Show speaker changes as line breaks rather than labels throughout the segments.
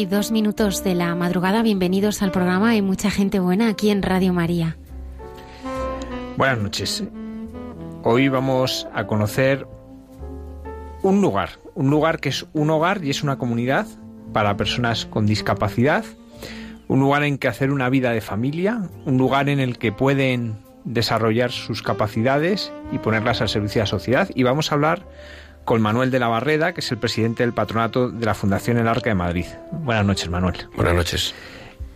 Y dos minutos de la madrugada. Bienvenidos al programa. Hay mucha gente buena aquí en Radio María.
Buenas noches. Hoy vamos a conocer un lugar, un lugar que es un hogar y es una comunidad para personas con discapacidad, un lugar en que hacer una vida de familia, un lugar en el que pueden desarrollar sus capacidades y ponerlas al servicio de la sociedad. Y vamos a hablar con Manuel de la Barreda, que es el presidente del patronato de la Fundación El Arca de Madrid. Buenas noches, Manuel.
Buenas noches.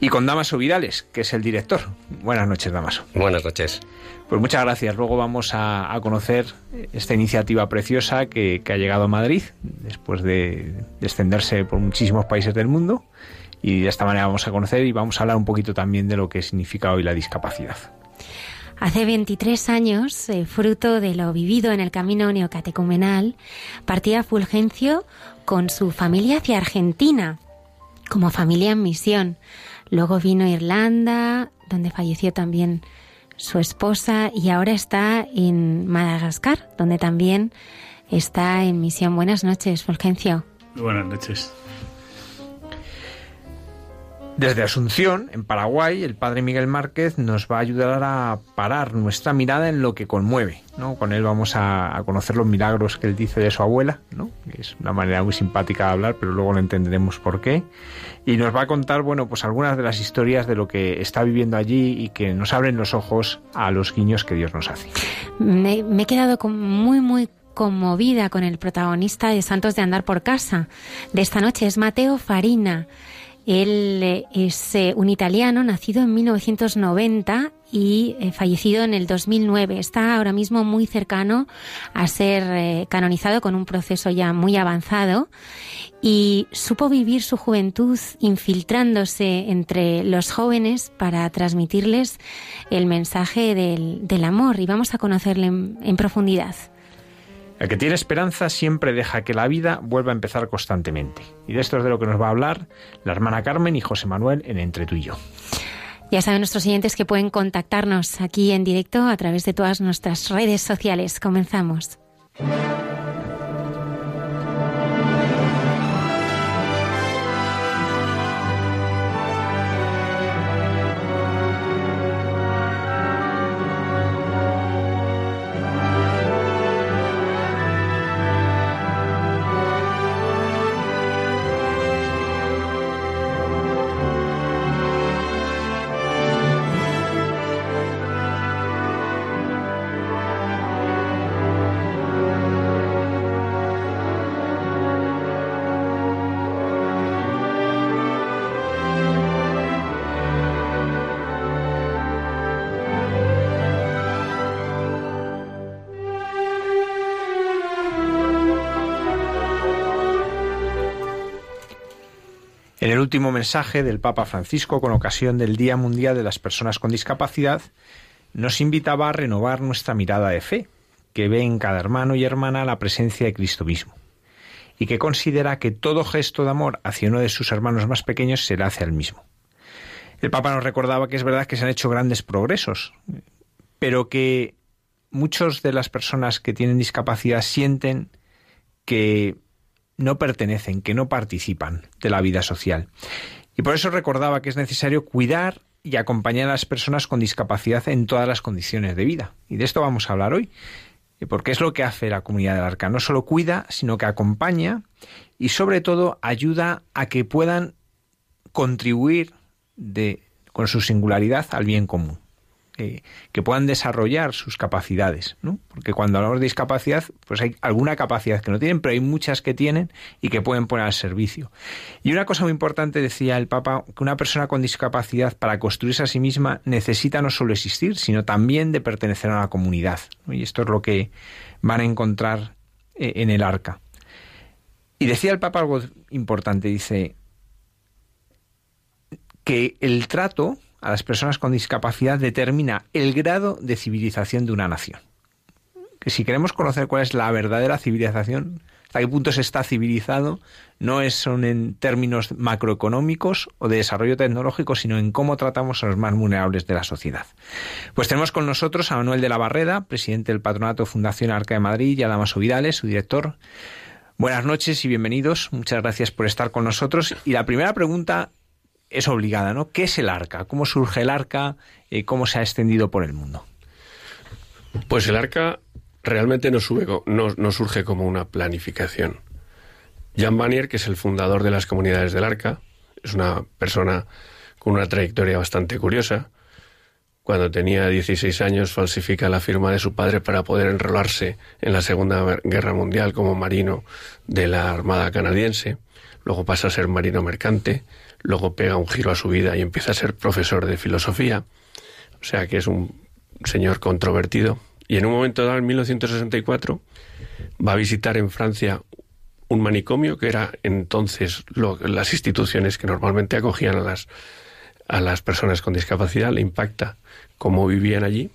Y con Damaso Vidales, que es el director. Buenas noches, Damaso.
Buenas noches.
Pues muchas gracias. Luego vamos a, conocer esta iniciativa preciosa que, ha llegado a Madrid después de, de extenderse por muchísimos países del mundo. Y de esta manera vamos a conocer y vamos a hablar un poquito también de lo que significa hoy la discapacidad.
Hace 23 años, eh, fruto de lo vivido en el camino neocatecumenal, partía Fulgencio con su familia hacia Argentina, como familia en misión. Luego vino a Irlanda, donde falleció también su esposa, y ahora está en Madagascar, donde también está en misión. Buenas noches, Fulgencio.
Buenas noches.
Desde Asunción, en Paraguay, el padre Miguel Márquez nos va a ayudar a parar nuestra mirada en lo que conmueve. ¿no? Con él vamos a, conocer los milagros que él dice de su abuela, ¿no? es una manera muy simpática de hablar, pero luego lo entenderemos por qué. Y nos va a contar, bueno, pues algunas de las historias de lo que está viviendo allí y que nos abren los ojos a los guiños que Dios nos hace.
Me, he quedado muy, muy conmovida con el protagonista de Santos de Andar por Casa de esta noche, es Mateo Farina. Él eh, es eh, un italiano nacido en 1990 y eh, fallecido en el 2009. Está ahora mismo muy cercano a ser canonizado con un proceso ya muy avanzado y supo vivir su juventud infiltrándose entre los jóvenes para transmitirles el mensaje del, amor y vamos a conocerle en profundidad.
El que tiene esperanza siempre deja que la vida vuelva a empezar constantemente. Y de esto es de lo que nos va a hablar la hermana Carmen y José Manuel en Entre tú y yo.
Ya saben nuestros oyentes que pueden contactarnos aquí en directo a través de todas nuestras redes sociales. Comenzamos.
El último mensaje del Papa Francisco con ocasión del Día Mundial de las Personas con Discapacidad, nos invitaba a renovar nuestra mirada de fe, que ve en cada hermano y hermana la presencia de Cristo mismo, y que considera que todo gesto de amor hacia uno de sus hermanos más pequeños se le hace al mismo. El Papa nos recordaba que es verdad que se han hecho grandes progresos, pero que muchas de las personas que tienen discapacidad sienten que no pertenecen, que no participan de la vida social. Y por eso recordaba que es necesario cuidar y acompañar a las personas con discapacidad en todas las condiciones de vida. Y de esto vamos a hablar hoy, porque es lo que hace la comunidad del Arca. No solo cuida, sino que acompaña y sobre todo ayuda a que puedan contribuir con su singularidad al bien común. Que puedan desarrollar sus capacidades, ¿no? Porque cuando hablamos de discapacidad, pues hay alguna capacidad que no tienen, pero hay muchas que tienen y que pueden poner al servicio. Y una cosa muy importante, decía el Papa, que una persona con discapacidad para construirse a sí misma necesita no solo existir, sino también de pertenecer a una comunidad. Y esto es lo que van a encontrar eh, en el arca. Y decía el Papa algo importante, dice que el trato a las personas con discapacidad determina el grado de civilización de una nación. Que si queremos conocer cuál es la verdadera civilización, hasta qué punto se está civilizado, no es, son en términos macroeconómicos o de desarrollo tecnológico, sino en cómo tratamos a los más vulnerables de la sociedad. Pues tenemos con nosotros a Manuel de la Barreda, presidente del Patronato Fundación Arca de Madrid, y a Damaso Vidales, su director. Buenas noches y bienvenidos. Muchas gracias por estar con nosotros. Y la primera pregunta es obligada, ¿no? ¿Qué es el arca? ¿Cómo surge el arca? Eh, ¿Cómo se ha extendido por el mundo?
Pues el arca realmente no, no, surge como una planificación. Jan Vanier, que es el fundador de las comunidades del arca, es una persona con una trayectoria bastante curiosa. Cuando tenía 16 años falsifica la firma de su padre para poder enrolarse en la Segunda Guerra Mundial como marino de la Armada canadiense. Luego pasa a ser marino mercante luego pega un giro a su vida y empieza a ser profesor de filosofía, o sea que es un señor controvertido. Y en un momento dado, en 1964, va a visitar en Francia un manicomio, que era entonces las instituciones que normalmente acogían a las, a las personas con discapacidad, le impacta cómo vivían allí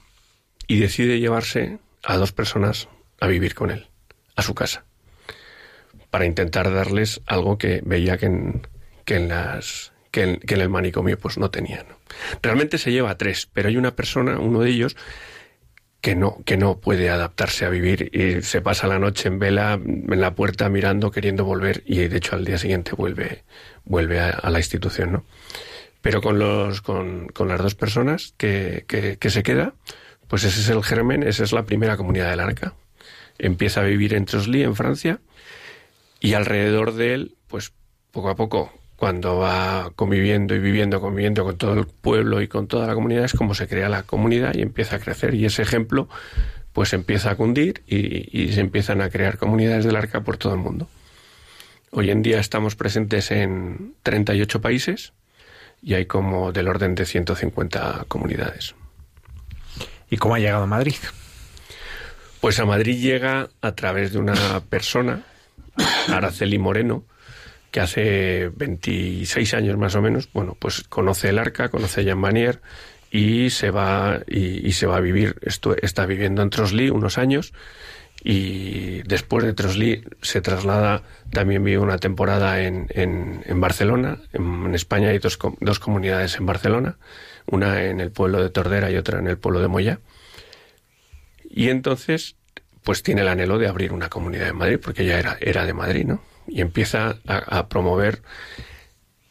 y decide llevarse a dos personas a vivir con él, a su casa, para intentar darles algo que veía que en, que en las que en, el manicomio pues no tenían. Realmente se lleva tres, pero hay una persona, uno de ellos, que no, que no puede adaptarse a vivir y se pasa la noche en vela en la puerta mirando, queriendo volver, y de hecho al día siguiente vuelve, vuelve a, la institución, ¿no? Pero con los, con, con las dos personas que, que, que, se queda, pues ese es el germen, esa es la primera comunidad del arca. Empieza a vivir en Trosly, en Francia, y alrededor de él, pues poco a poco cuando va conviviendo y viviendo, conviviendo con todo el pueblo y con toda la comunidad, es como se crea la comunidad y empieza a crecer. Y ese ejemplo, pues empieza a cundir y, se empiezan a crear comunidades del arca por todo el mundo. Hoy en día estamos presentes en 38 países y hay como del orden de 150 comunidades.
¿Y cómo ha llegado a Madrid?
Pues a Madrid llega a través de una persona, Araceli Moreno, que hace 26 años más o menos, bueno, pues conoce el arca, conoce a Jean Manier y se va y, se va a vivir, esto, está viviendo en Trosly unos años y después de Trosly se traslada, también vive una temporada en, en, Barcelona, en, España hay dos, dos comunidades en Barcelona, una en el pueblo de Tordera y otra en el pueblo de Moya. Y entonces, pues tiene el anhelo de abrir una comunidad en Madrid, porque ya era, era de Madrid, ¿no? Y empieza a, promover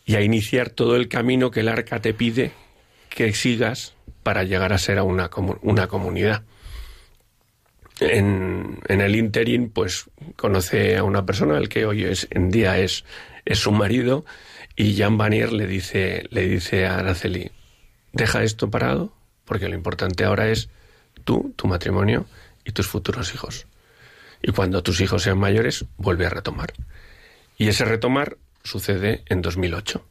y a iniciar todo el camino que el arca te pide que sigas para llegar a ser a una, una comunidad. En, el interín, pues conoce a una persona, el que hoy es, en día es, es su marido, y Jan Vanier le dice, le dice a Araceli, deja esto parado, porque lo importante ahora es tú, tu matrimonio y tus futuros hijos. Y cuando tus hijos sean mayores, vuelve a retomar. Y ese retomar sucede en 2008.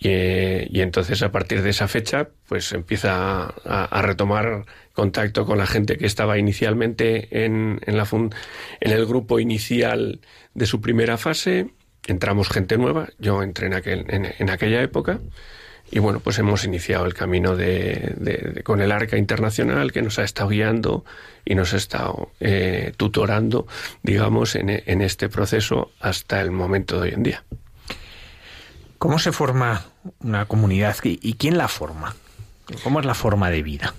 Y, entonces a partir de esa fecha pues empieza a, retomar contacto con la gente que estaba inicialmente en, en, la en el grupo inicial de su primera fase. Entramos gente nueva, yo entré en, aquel, en aquella época y bueno, pues hemos iniciado el camino de, con el Arca Internacional que nos ha estado guiando y nos ha estado eh, tutorando, digamos, en, en este proceso hasta el momento de hoy en día.
¿Cómo se forma una comunidad y quién la forma? ¿Cómo es la forma de vida?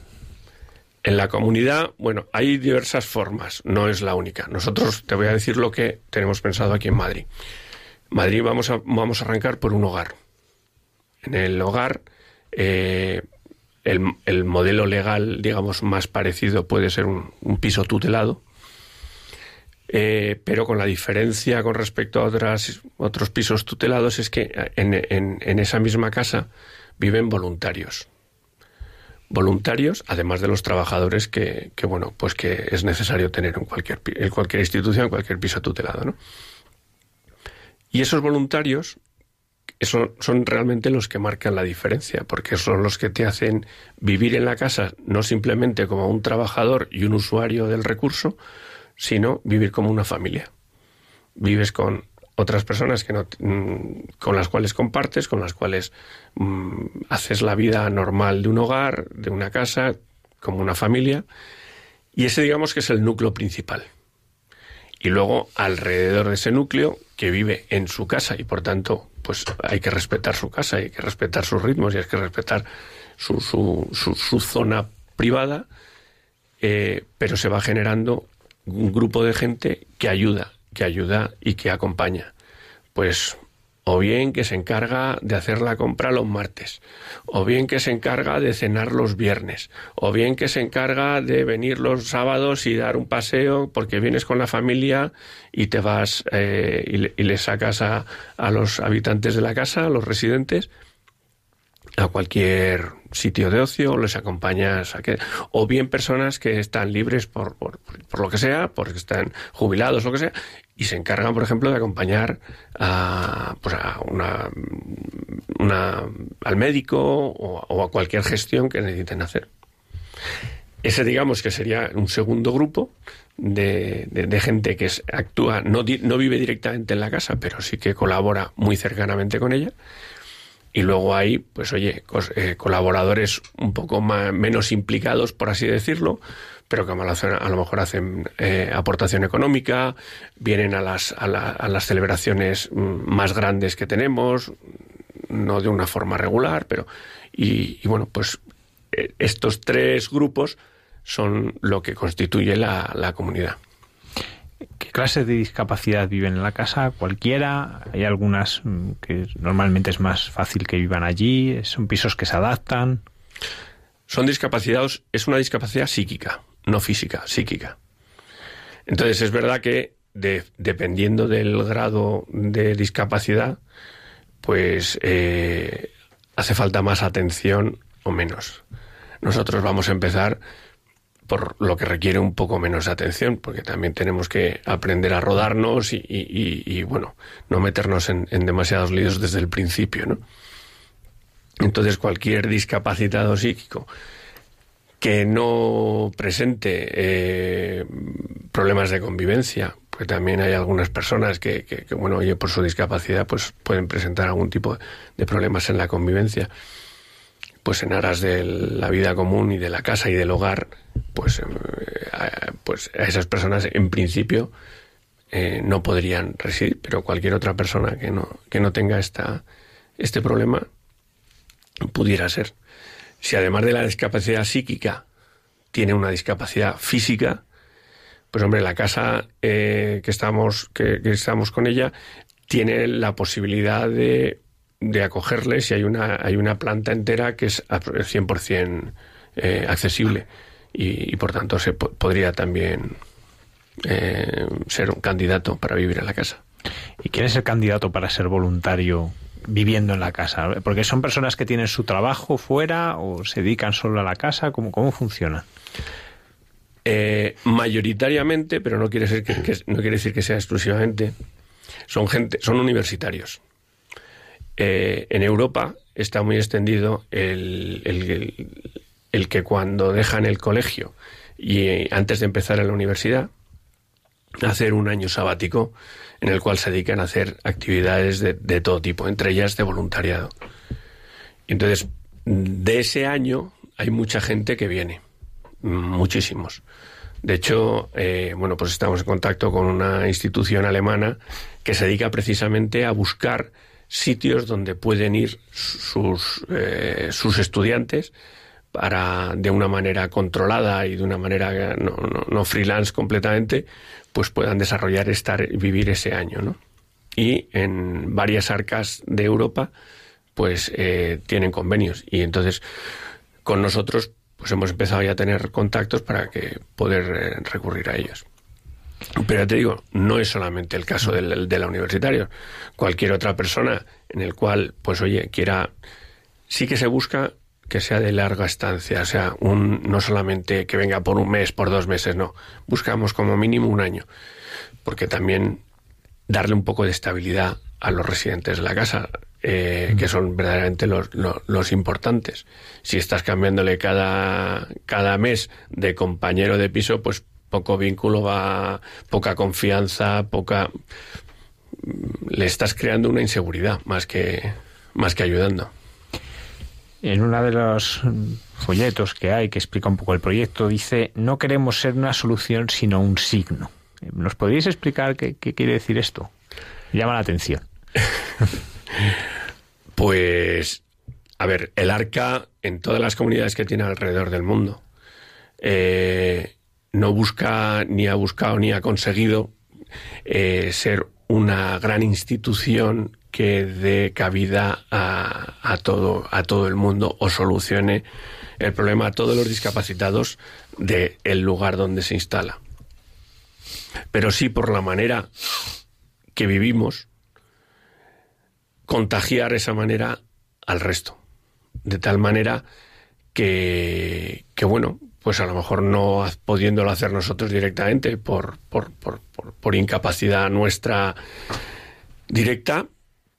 En la comunidad, bueno, hay diversas formas, no es la única. Nosotros te voy a decir lo que tenemos pensado aquí en Madrid. Madrid vamos a, vamos a arrancar por un hogar en el hogar, eh, el, modelo legal, digamos, más parecido puede ser un, piso tutelado, eh, pero con la diferencia con respecto a otros pisos tutelados es que en, esa misma casa viven voluntarios. voluntarios, además de los trabajadores que, que, bueno, pues que es necesario tener en cualquier, en cualquier institución, en cualquier piso tutelado, ¿no? Y esos voluntarios son, realmente los que marcan la diferencia, porque son los que te hacen vivir en la casa no simplemente como un trabajador y un usuario del recurso, sino vivir como una familia. Vives con otras personas que no, mm, con las cuales compartes, con las cuales mm, haces la vida normal de un hogar, de una casa, como una familia. Y ese digamos que es el núcleo principal. Y luego alrededor de ese núcleo, que vive en su casa y por tanto pues hay que respetar su casa, hay que respetar sus ritmos y hay que respetar su, su, su, zona privada, eh, pero se va generando un grupo de gente que ayuda que ayuda y que acompaña. Pues o bien que se encarga de hacer la compra los martes, o bien que se encarga de cenar los viernes, o bien que se encarga de venir los sábados y dar un paseo porque vienes con la familia y te vas eh, y, le, sacas a, a los habitantes de la casa, a los residentes, a cualquier sitio de ocio, les acompañas a o bien personas que están libres por, por, por, lo que sea, porque están jubilados, lo que sea, y se encargan, por ejemplo, de acompañar a, pues a una, una, al médico o, a cualquier gestión que necesiten hacer. Ese, digamos, que sería un segundo grupo de, de, gente que actúa, no, no vive directamente en la casa, pero sí que colabora muy cercanamente con ella y luego hay, pues oye, eh, colaboradores un poco más, menos implicados, por así decirlo, pero que a lo mejor hacen eh, aportación económica, vienen a las, a, las celebraciones mm, más grandes que tenemos, no de una forma regular, pero... Y, bueno, pues eh, estos tres grupos son lo que constituye la, la comunidad.
¿Qué clases de discapacidad viven en la casa? ¿Cualquiera? Hay algunas mm, que normalmente es más fácil que vivan allí. ¿Son pisos que se adaptan?
Son discapacidades, es una discapacidad psíquica, no física, psíquica. Entonces es verdad que dependiendo del grado de discapacidad, pues eh, hace falta más atención o menos. Nosotros vamos a empezar por lo que requiere un poco menos de atención, porque también tenemos que aprender a rodarnos y, bueno, no meternos en, demasiados líos desde el principio, ¿no? Entonces cualquier discapacitado psíquico que no presente eh, problemas de convivencia, porque también hay algunas personas que, que, bueno, oye, por su discapacidad, pues pueden presentar algún tipo de problemas en la convivencia pues en aras de la vida común y de la casa y del hogar, pues, eh, pues a esas personas en principio eh, no podrían residir, pero cualquier otra persona que no, que no tenga esta, este problema pudiera ser. Si además de la discapacidad psíquica tiene una discapacidad física, pues hombre, la casa eh, que, estamos, que estamos con ella tiene la posibilidad de de acogerles y hay una, hay una planta entera que es 100% eh, accesible y, por tanto se podría también eh, ser un candidato para vivir en la casa.
¿Y quién es el candidato para ser voluntario viviendo en la casa? Porque son personas que tienen su trabajo fuera o se dedican solo a la casa. ¿Cómo, cómo funciona?
Eh, mayoritariamente, pero no quiere, ser que, no quiere decir que sea exclusivamente, son gente, son universitarios. Eh, en Europa está muy extendido el, que cuando dejan el colegio y eh, antes de empezar en la universidad, hacer un año sabático en el cual se dedican a hacer actividades de, todo tipo, entre ellas de voluntariado. Entonces, de ese año hay mucha gente que viene, muchísimos. De hecho, eh, bueno, pues estamos en contacto con una institución alemana que se dedica precisamente a buscar sitios donde pueden ir sus, eh, sus estudiantes para de una manera controlada y de una manera no, no, freelance completamente, pues puedan desarrollar, estar, vivir ese año, ¿no? Y en varias arcas de Europa, pues eh, tienen convenios y entonces con nosotros pues hemos empezado ya a tener contactos para que poder eh, recurrir a ellos. Pero te digo, no es solamente el caso del, de la universitario. Cualquier otra persona en el cual, pues oye, quiera, sí que se busca que sea de larga estancia, o sea, un, no solamente que venga por un mes, por dos meses, no. Buscamos como mínimo un año, porque también darle un poco de estabilidad a los residentes de la casa, eh, que son verdaderamente los, los, importantes. Si estás cambiándole cada, cada mes de compañero de piso, pues poco vínculo va, poca confianza, poca le estás creando una inseguridad más que más que ayudando.
En uno de los folletos que hay que explica un poco el proyecto dice no queremos ser una solución sino un signo. ¿Nos podríais explicar qué, qué quiere decir esto? llama la atención.
pues, a ver, el arca en todas las comunidades que tiene alrededor del mundo eh, no busca, ni ha buscado, ni ha conseguido eh, ser una gran institución que dé cabida a, todo, a todo el mundo o solucione el problema a todos los discapacitados del el lugar donde se instala. Pero sí por la manera que vivimos, contagiar esa manera al resto. De tal manera que, que bueno, pues a lo mejor no pudiéndolo hacer nosotros directamente por, por, por, por incapacidad nuestra directa,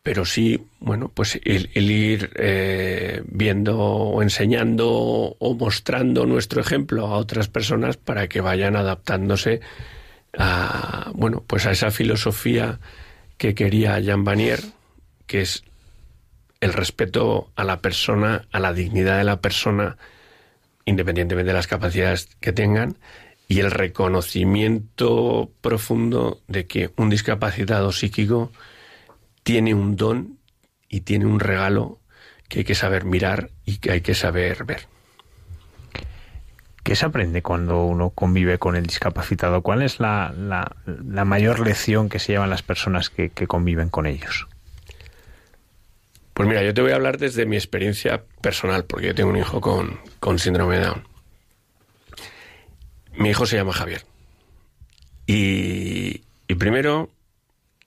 pero sí, bueno, pues el, ir eh, viendo o enseñando o mostrando nuestro ejemplo a otras personas para que vayan adaptándose a, bueno, pues a esa filosofía que quería Jean Vanier, que es el respeto a la persona, a la dignidad de la persona, independientemente de las capacidades que tengan, y el reconocimiento profundo de que un discapacitado psíquico tiene un don y tiene un regalo que hay que saber mirar y que hay que saber ver.
¿Qué se aprende cuando uno convive con el discapacitado? ¿Cuál es la, la, mayor lección que se llevan las personas que, conviven con ellos?
Pues mira, yo te voy a hablar desde mi experiencia personal, porque yo tengo un hijo con, con síndrome de Down. Mi hijo se llama Javier. Y, y primero,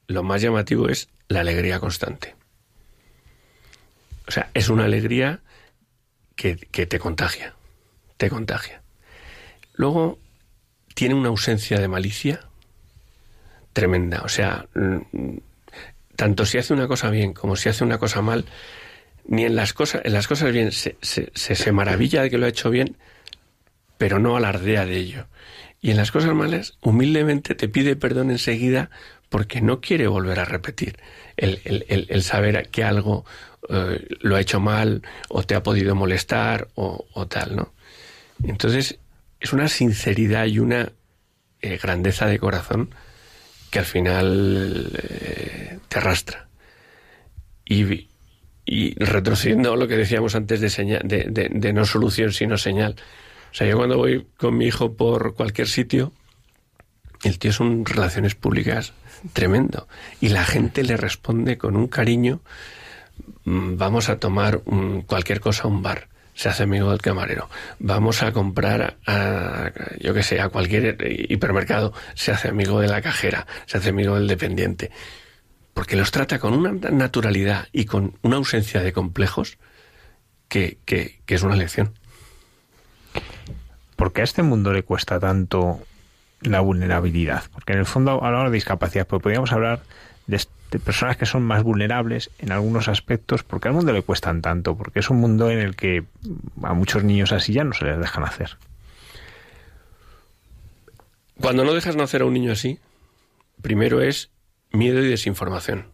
lo más llamativo es la alegría constante. O sea, es una alegría que, que te contagia, te contagia. Luego tiene una ausencia de malicia tremenda. O sea, tanto si hace una cosa bien como si hace una cosa mal, ni en las cosas, en las cosas bien se, se, maravilla de que lo ha hecho bien, pero no alardea de ello. Y en las cosas malas, humildemente te pide perdón enseguida porque no quiere volver a repetir el, el, saber que algo eh, lo ha hecho mal o te ha podido molestar o, o tal, ¿no? Entonces, es una sinceridad y una eh, grandeza de corazón que al final eh, te arrastra. Y, retrocediendo a lo que decíamos antes de, de, de, no solución sino señal. O sea, yo cuando voy con mi hijo por cualquier sitio, el tío es un relaciones públicas tremendo. Y la gente le responde con un cariño, mm, vamos a tomar cualquier cosa a un bar se hace amigo del camarero. Vamos a comprar a, yo que sé, a cualquier hipermercado, se hace amigo de la cajera, se hace amigo del dependiente. Porque los trata con una naturalidad y con una ausencia de complejos que, que, es una lección.
¿Por qué a este mundo le cuesta tanto la vulnerabilidad? Porque en el fondo hablamos de discapacidad, pero podríamos hablar de, personas que son más vulnerables en algunos aspectos, porque al mundo le cuestan tanto, porque es un mundo en el que a muchos niños así ya no se les dejan hacer.
Cuando no dejas nacer a un niño así, primero es miedo y desinformación.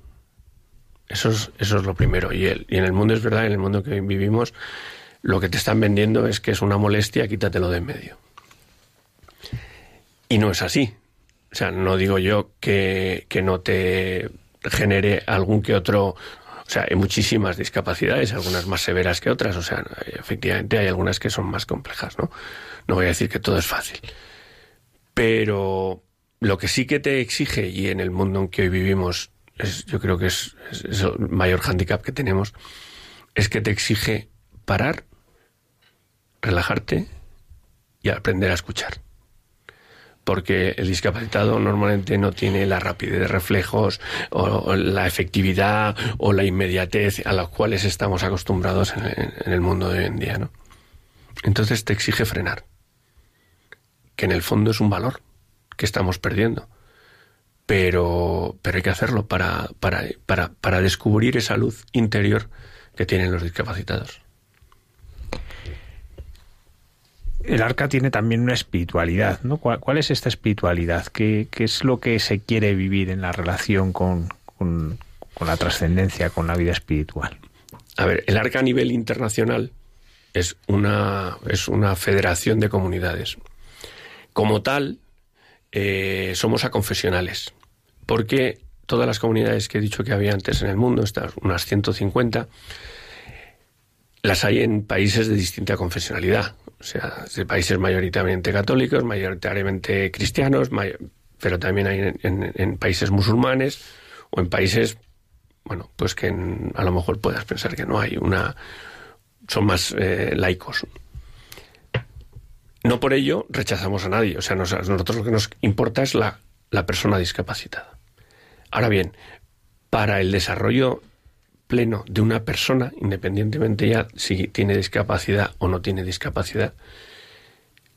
Eso es, eso es lo primero. Y, y en el mundo es verdad, en el mundo que vivimos, lo que te están vendiendo es que es una molestia, quítatelo de en medio. Y no es así. O sea, no digo yo que, que no te genere algún que otro o sea, hay muchísimas discapacidades, algunas más severas que otras, o sea, efectivamente hay algunas que son más complejas, ¿no? No voy a decir que todo es fácil. Pero lo que sí que te exige, y en el mundo en que hoy vivimos, yo creo que es, es el mayor hándicap que tenemos, es que te exige parar, relajarte y aprender a escuchar porque el discapacitado normalmente no tiene la rapidez de reflejos o, la efectividad o la inmediatez a las cuales estamos acostumbrados en, el mundo de hoy en día, ¿no? Entonces te exige frenar, que en el fondo es un valor que estamos perdiendo. Pero, pero hay que hacerlo para, para, para, para descubrir esa luz interior que tienen los discapacitados.
El arca tiene también una espiritualidad. ¿Cuál, es esta espiritualidad? ¿Qué, es lo que se quiere vivir en la relación con, con, la trascendencia, con la vida espiritual?
A ver, el arca a nivel internacional es una, es una federación de comunidades. Como tal, eh, somos aconfesionales, porque todas las comunidades que he dicho que había antes en el mundo, estas unas 150, las hay en países de distinta confesionalidad o sea, de países mayoritariamente católicos, mayoritariamente cristianos, pero también hay en, países musulmanes o en países, bueno, pues que a lo mejor puedas pensar que no hay una, son más eh, laicos. No por ello rechazamos a nadie, o sea, nosotros lo que nos importa es la, la persona discapacitada. Ahora bien, para el desarrollo pleno de una persona, independientemente ya si tiene discapacidad o no tiene discapacidad,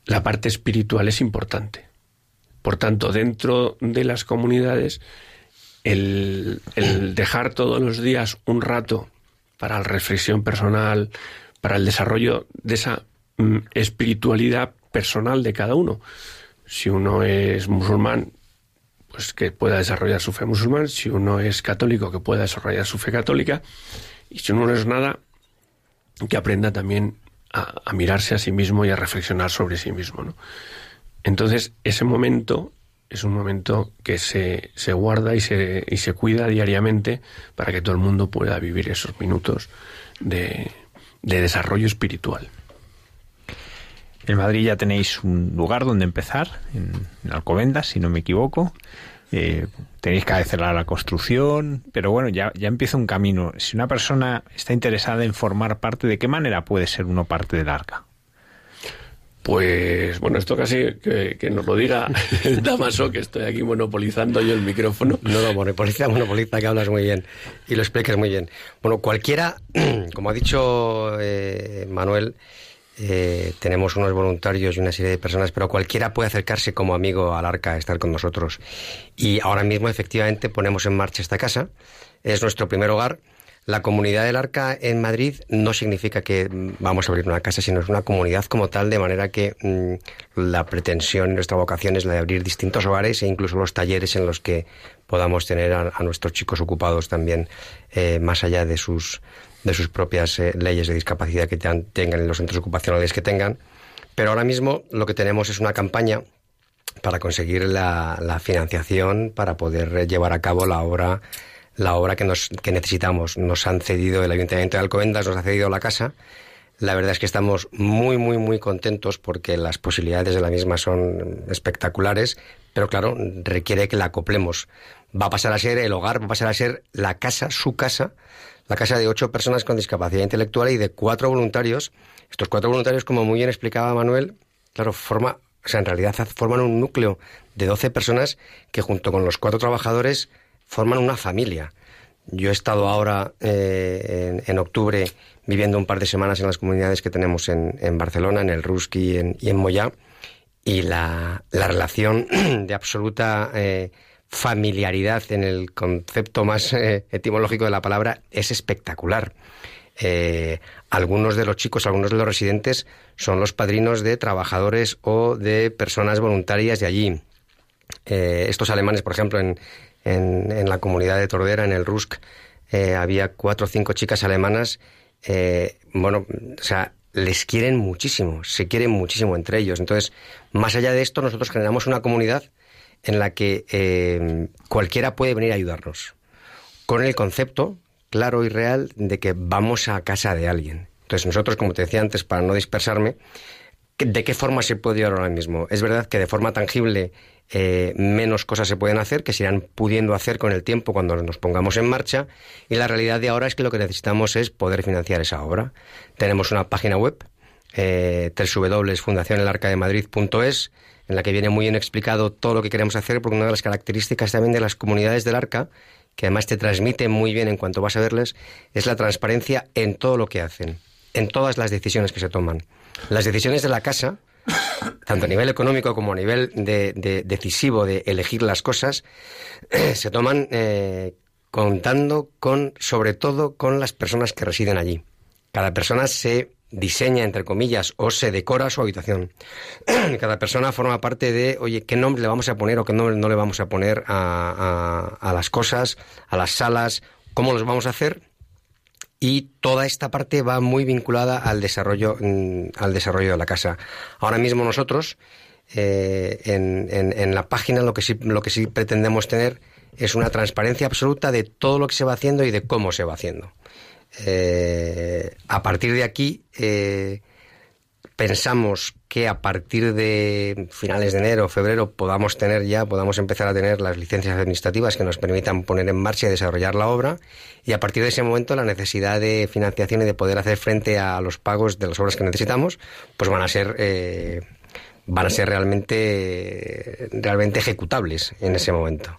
la parte espiritual es importante. Por tanto, dentro de las comunidades, el, dejar todos los días un rato para la reflexión personal, para el desarrollo de esa mm, espiritualidad personal de cada uno. Si uno es musulmán, pues que pueda desarrollar su fe musulmán, si uno es católico, que pueda desarrollar su fe católica, y si uno no es nada, que aprenda también a, mirarse a sí mismo y a reflexionar sobre sí mismo. ¿no? Entonces, ese momento es un momento que se, se guarda y se, y se cuida diariamente para que todo el mundo pueda vivir esos minutos de, de desarrollo espiritual.
En Madrid ya tenéis un lugar donde empezar, en, Alcobendas, si no me equivoco. Eh, tenéis que hacer la construcción, pero bueno, ya, ya empieza un camino. Si una persona está interesada en formar parte, ¿de qué manera puede ser uno parte del arca?
Pues bueno, esto casi que, nos lo diga Damaso, que estoy aquí monopolizando yo el micrófono.
No, no, monopoliza, monopoliza, que hablas muy bien y lo explicas muy bien. Bueno, cualquiera, como ha dicho eh, Manuel, eh, tenemos unos voluntarios y una serie de personas, pero cualquiera puede acercarse como amigo al arca a estar con nosotros. Y ahora mismo, efectivamente, ponemos en marcha esta casa. Es nuestro primer hogar. La comunidad del Arca en Madrid no significa que vamos a abrir una casa, sino es una comunidad como tal, de manera que mm, la pretensión, nuestra vocación es la de abrir distintos hogares e incluso los talleres en los que podamos tener a, nuestros chicos ocupados también, eh, más allá de sus, de sus propias eh, leyes de discapacidad que tengan en los centros ocupacionales que tengan. Pero ahora mismo lo que tenemos es una campaña para conseguir la, financiación para poder llevar a cabo la obra la obra que, nos, que necesitamos. Nos han cedido el Ayuntamiento de Alcobendas, nos ha cedido la casa. La verdad es que estamos muy, muy, muy contentos porque las posibilidades de la misma son espectaculares, pero claro, requiere que la acoplemos. Va a pasar a ser el hogar, va a pasar a ser la casa, su casa, la casa de ocho personas con discapacidad intelectual y de cuatro voluntarios. Estos cuatro voluntarios, como muy bien explicaba Manuel, claro, forma, o sea, en realidad forman un núcleo de doce personas que junto con los cuatro trabajadores forman una familia. Yo he estado ahora eh, en, octubre viviendo un par de semanas en las comunidades que tenemos en, Barcelona, en el Ruski y en, Moyá, y la, relación de absoluta eh, familiaridad en el concepto más eh, etimológico de la palabra es espectacular. Eh, algunos de los chicos, algunos de los residentes son los padrinos de trabajadores o de personas voluntarias de allí. Eh, estos alemanes, por ejemplo, en, en, la comunidad de Tordera, en el Rusk, había cuatro o cinco chicas alemanas. bueno, o sea, les quieren muchísimo, se quieren muchísimo entre ellos. Entonces, más allá de esto, nosotros generamos una comunidad en la que eh, cualquiera puede venir a ayudarnos, con el concepto claro y real de que vamos a casa de alguien. Entonces nosotros, como te decía antes, para no dispersarme, ¿de qué forma se puede ayudar ahora mismo? Es verdad que de forma tangible eh, menos cosas se pueden hacer, que se irán pudiendo hacer con el tiempo cuando nos pongamos en marcha, y la realidad de ahora es que lo que necesitamos es poder financiar esa obra. Tenemos una página web eh, www.fundacionelarcademadrid.es, en la que viene muy bien explicado todo lo que queremos hacer, porque una de las características también de las comunidades del Arca, que además te transmite muy bien en cuanto vas a verles, es la transparencia en todo lo que hacen, en todas las decisiones que se toman. Las decisiones de la casa, tanto a nivel económico como a nivel de, decisivo de elegir las cosas, se toman eh, contando con, sobre todo, con las personas que residen allí. Cada persona se diseña, entre comillas, o se decora su habitación. Cada persona forma parte de, oye, ¿qué nombre le vamos a poner o qué nombre no le vamos a poner a, a las cosas, a las salas, cómo los vamos a hacer? y toda esta parte va muy vinculada al desarrollo, mm, al desarrollo de la casa. Ahora mismo nosotros, eh, en, en, la página, lo que, sí, lo que sí pretendemos tener es una transparencia absoluta de todo lo que se va haciendo y de cómo se va haciendo. Eh, a partir de aquí, eh, pensamos que a partir de finales de enero febrero podamos tener ya, podamos empezar a tener las licencias administrativas que nos permitan poner en marcha y desarrollar la obra y a partir de ese momento la necesidad de financiación y de poder hacer frente a los pagos de las obras que necesitamos, pues van a ser eh, van a ser realmente realmente ejecutables en ese momento.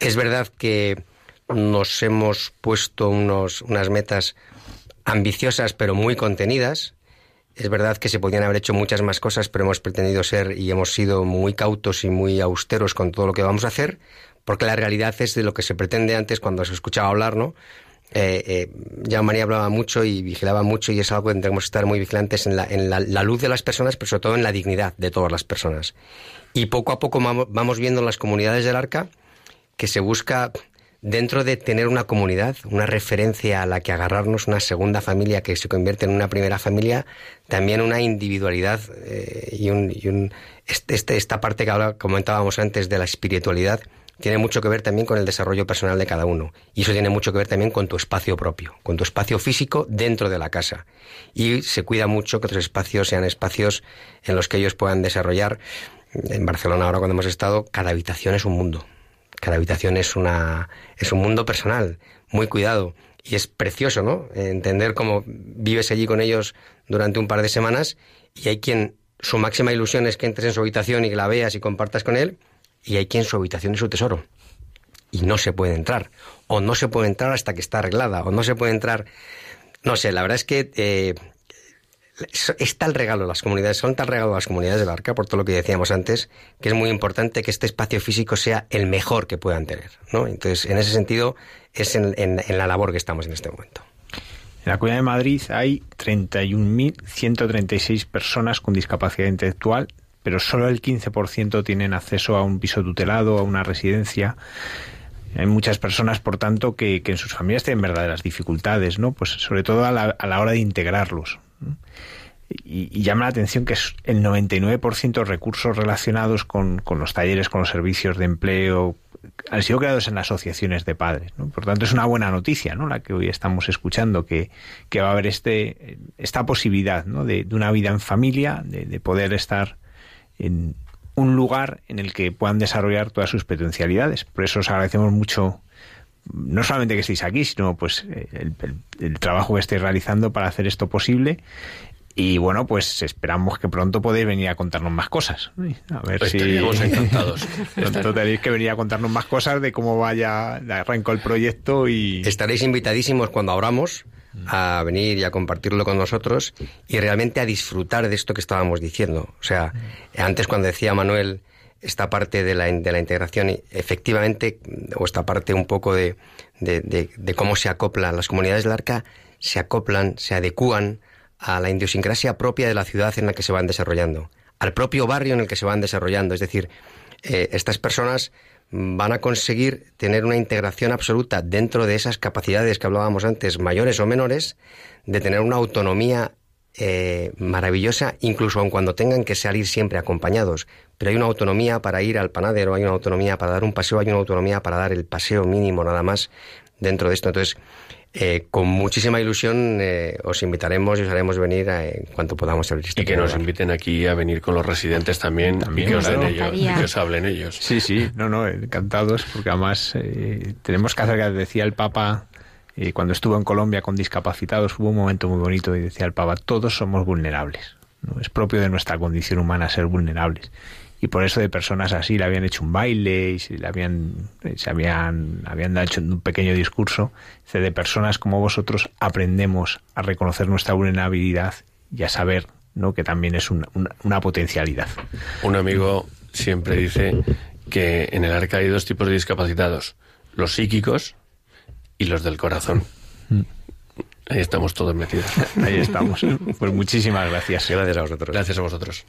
Es verdad que nos hemos puesto unos, unas metas ambiciosas pero muy contenidas es verdad que se podían haber hecho muchas más cosas, pero hemos pretendido ser y hemos sido muy cautos y muy austeros con todo lo que vamos a hacer, porque la realidad es de lo que se pretende antes cuando se escuchaba hablar, ¿no? Eh, eh, ya María hablaba mucho y vigilaba mucho y es algo que tenemos que estar muy vigilantes en, la, en la, luz de las personas, pero sobre todo en la dignidad de todas las personas. Y poco a poco vamos viendo en las comunidades del Arca que se busca dentro de tener una comunidad, una referencia a la que agarrarnos, una segunda familia que se convierte en una primera familia, también una individualidad eh, y, un, este, este, esta parte que ahora comentábamos antes de la espiritualidad tiene mucho que ver también con el desarrollo personal de cada uno. Y eso tiene mucho que ver también con tu espacio propio, con tu espacio físico dentro de la casa. Y se cuida mucho que otros espacios sean espacios en los que ellos puedan desarrollar. En Barcelona ahora cuando hemos estado, cada habitación es un mundo cada habitación es, una, es un mundo personal, muy cuidado. Y es precioso, ¿no? Entender cómo vives allí con ellos durante un par de semanas y hay quien su máxima ilusión es que entres en su habitación y que la veas y compartas con él y hay quien su habitación es su tesoro y no se puede entrar o no se puede entrar hasta que está arreglada o no se puede entrar no sé la verdad es que eh, es tal regalo las comunidades, son tal regalo las comunidades del arca, por todo lo que decíamos antes, que es muy importante que este espacio físico sea el mejor que puedan tener. ¿no? Entonces, en ese sentido, es en, la labor que estamos en este momento.
En la Comunidad de Madrid hay 31.136 personas con discapacidad intelectual, pero solo el 15% tienen acceso a un piso tutelado, a una residencia. Hay muchas personas, por tanto, que, en sus familias tienen verdaderas dificultades, ¿no? Pues sobre todo a la, a la hora de integrarlos. Y, llama la atención que es el 99% de recursos relacionados con, los talleres, con los servicios de empleo, han sido creados en asociaciones de padres. Por tanto, es una buena noticia ¿no? la que hoy estamos escuchando, que, va a haber este, esta posibilidad ¿no? de, una vida en familia, de, poder estar en un lugar en el que puedan desarrollar todas sus potencialidades. Por eso os agradecemos mucho no solamente que estéis aquí, sino pues el, trabajo que estéis realizando para hacer esto posible. Y bueno, pues esperamos que pronto podáis venir a contarnos más cosas. A ver si.
encantados.
pronto tenéis que venir a contarnos más cosas de cómo vaya, arrancó el proyecto y.
Estaréis invitadísimos cuando abramos a venir y a compartirlo con nosotros y realmente a disfrutar de esto que estábamos diciendo. O sea, antes cuando decía Manuel esta parte de la, de la integración, efectivamente, o esta parte un poco de, de, cómo se acoplan las comunidades del arca, se acoplan, se adecúan a la idiosincrasia propia de la ciudad en la que se van desarrollando, al propio barrio en el que se van desarrollando. Es decir, eh, estas personas van a conseguir tener una integración absoluta dentro de esas capacidades que hablábamos antes, mayores o menores, de tener una autonomía eh, maravillosa, incluso aun cuando tengan que salir siempre acompañados. Pero hay una autonomía para ir al panadero, hay una autonomía para dar un paseo, hay una autonomía para dar el paseo mínimo nada más dentro de esto. Entonces, eh, con muchísima ilusión eh, os invitaremos y os haremos venir en cuanto podamos abrir
este Y que nos inviten aquí a venir con los residentes también, y que os, ellos, que os hablen ellos.
Sí, sí, no, no, encantados, porque además tenemos que hacer, que decía el Papa, y cuando estuvo en Colombia con discapacitados hubo un momento muy bonito y decía el Papa, todos somos vulnerables. ¿no? Es propio de nuestra condición humana ser vulnerables. Y por eso de personas así le habían hecho un baile y se habían, habían, hecho un pequeño discurso. De personas como vosotros aprendemos a reconocer nuestra vulnerabilidad y a saber ¿no? que también es una, una potencialidad.
Un amigo siempre dice que en el arca hay dos tipos de discapacitados, los psíquicos y los del corazón. Mm. Ahí estamos todos metidos.
Ahí estamos. Pues muchísimas gracias.
Gracias a vosotros.
Gracias a vosotros.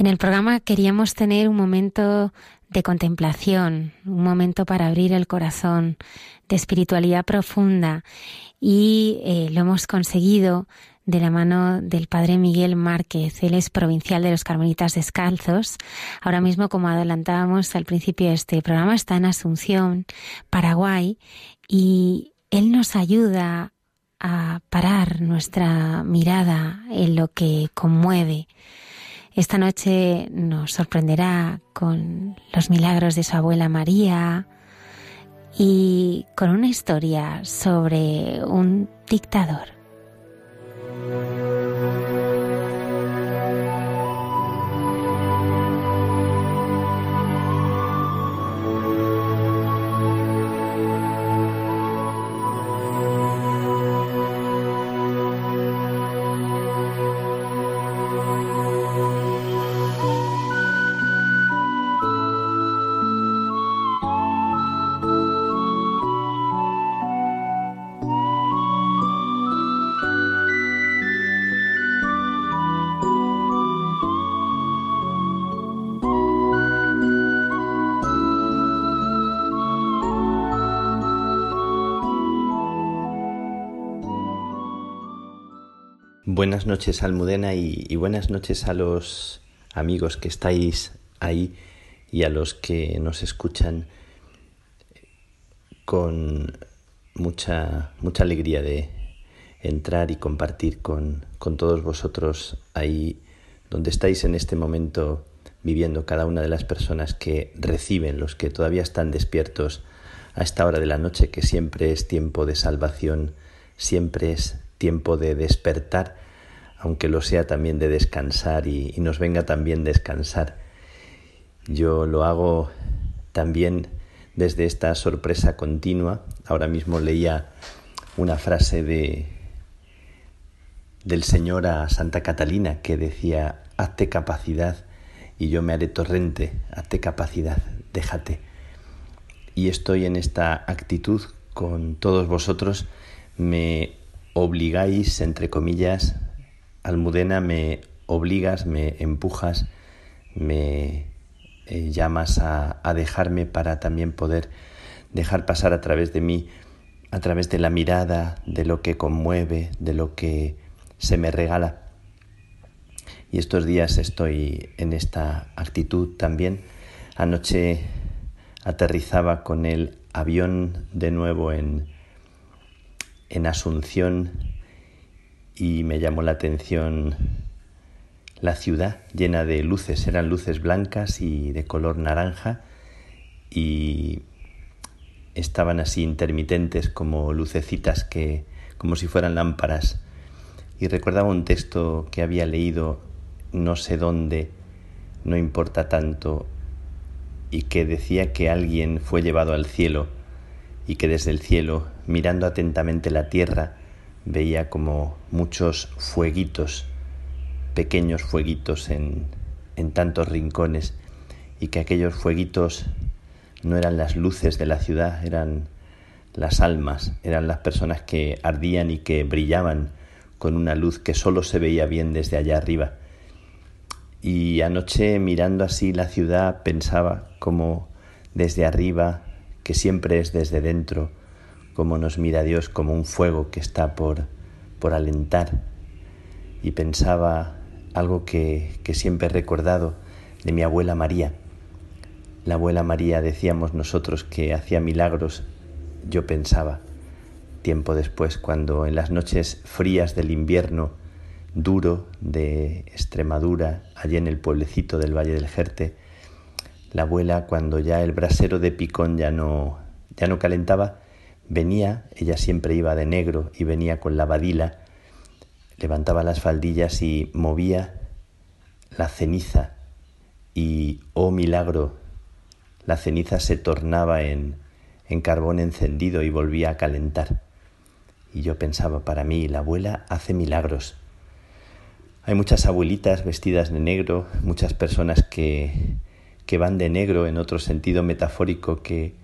En el programa queríamos tener un momento de contemplación, un momento para abrir el corazón, de espiritualidad profunda y eh, lo hemos conseguido de la mano del padre Miguel Márquez. Él es provincial de los Carmelitas Descalzos. Ahora mismo, como adelantábamos al principio de este programa, está en Asunción, Paraguay, y él nos ayuda a parar nuestra mirada en lo que conmueve esta noche nos sorprenderá con los milagros de su abuela María y con una historia sobre un dictador.
Noches Almudena y, buenas noches a los amigos que estáis ahí y a los que nos escuchan con mucha, mucha alegría de entrar y compartir con, con todos vosotros ahí donde estáis en este momento viviendo cada una de las personas que reciben, los que todavía están despiertos a esta hora de la noche, que siempre es tiempo de salvación, siempre es tiempo de despertar aunque lo sea también de descansar y, nos venga también descansar. Yo lo hago también desde esta sorpresa continua. Ahora mismo leía una frase de del Señor a Santa Catalina que decía, hazte capacidad y yo me haré torrente, hazte capacidad, déjate. Y estoy en esta actitud con todos vosotros, me obligáis, entre comillas, Almudena, me obligas, me empujas, me eh, llamas a, a dejarme para también poder dejar pasar a través de mí, a través de la mirada, de lo que conmueve, de lo que se me regala. y estos días estoy en esta actitud también. Anoche aterrizaba con el avión de nuevo en, en Asunción y me llamó la atención la ciudad llena de luces, eran luces blancas y de color naranja y estaban así intermitentes como lucecitas que como si fueran lámparas. Y recordaba un texto que había leído no sé dónde, no importa tanto, y que decía que alguien fue llevado al cielo y que desde el cielo, mirando atentamente la tierra, veía como muchos fueguitos, pequeños fueguitos en, en tantos rincones, y que aquellos fueguitos no eran las luces de la ciudad, eran las almas, eran las personas que ardían y que brillaban con una luz que solo se veía bien desde allá arriba. Y anoche mirando así la ciudad pensaba como desde arriba, que siempre es desde dentro, como nos mira Dios como un fuego que está por, por alentar. Y pensaba algo que, que siempre he recordado de mi abuela María. La abuela María decíamos nosotros que hacía milagros, yo pensaba, tiempo después, cuando en las noches frías del invierno duro de Extremadura, allí en el pueblecito del Valle del Jerte, la abuela, cuando ya el brasero de picón ya no, ya no calentaba, venía, ella siempre iba de negro y venía con la badila, levantaba las faldillas y movía la ceniza y, oh milagro, la ceniza se tornaba en, en carbón encendido y volvía a calentar. Y yo pensaba, para mí, la abuela hace milagros. Hay muchas abuelitas vestidas de negro, muchas personas que, que van de negro en otro sentido metafórico, que,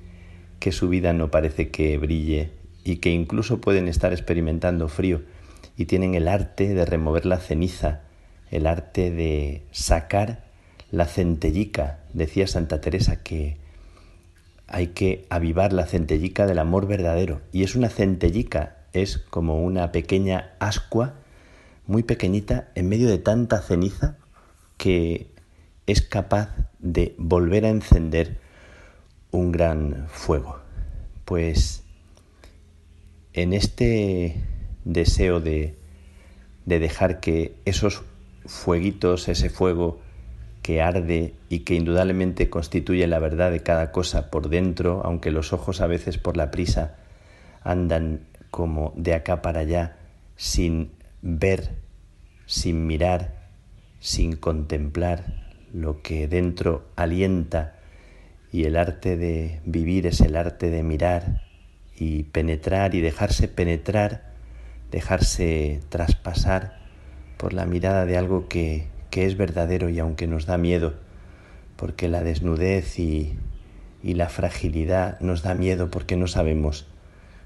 que su vida no parece que brille y que incluso pueden estar experimentando frío y tienen el arte de remover la ceniza, el arte de sacar la centellica. Decía Santa Teresa que hay que avivar la centellica del amor verdadero. Y es una centellica, es como una pequeña ascua muy pequeñita en medio de tanta ceniza que es capaz de volver a encender un gran fuego. Pues en este deseo de, de dejar que esos fueguitos, ese fuego que arde y que indudablemente constituye la verdad de cada cosa por dentro, aunque los ojos a veces por la prisa andan como de acá para allá sin ver, sin mirar, sin contemplar lo que dentro alienta y el arte de vivir es el arte de mirar y penetrar y dejarse penetrar, dejarse traspasar por la mirada de algo que, que es verdadero y aunque nos da miedo, porque la desnudez y, y la fragilidad nos da miedo porque no sabemos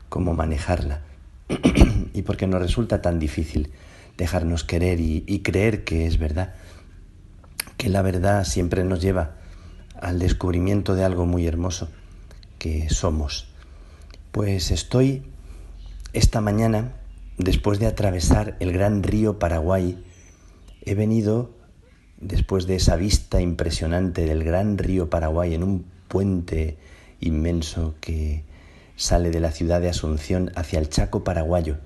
cómo manejarla y porque nos resulta tan difícil dejarnos querer y, creer que es verdad, que la verdad siempre nos lleva al descubrimiento de algo muy hermoso que somos. Pues estoy esta mañana, después de atravesar el gran río Paraguay, he venido, después de esa vista impresionante del gran río Paraguay en un puente inmenso que sale de la ciudad de Asunción hacia el Chaco paraguayo.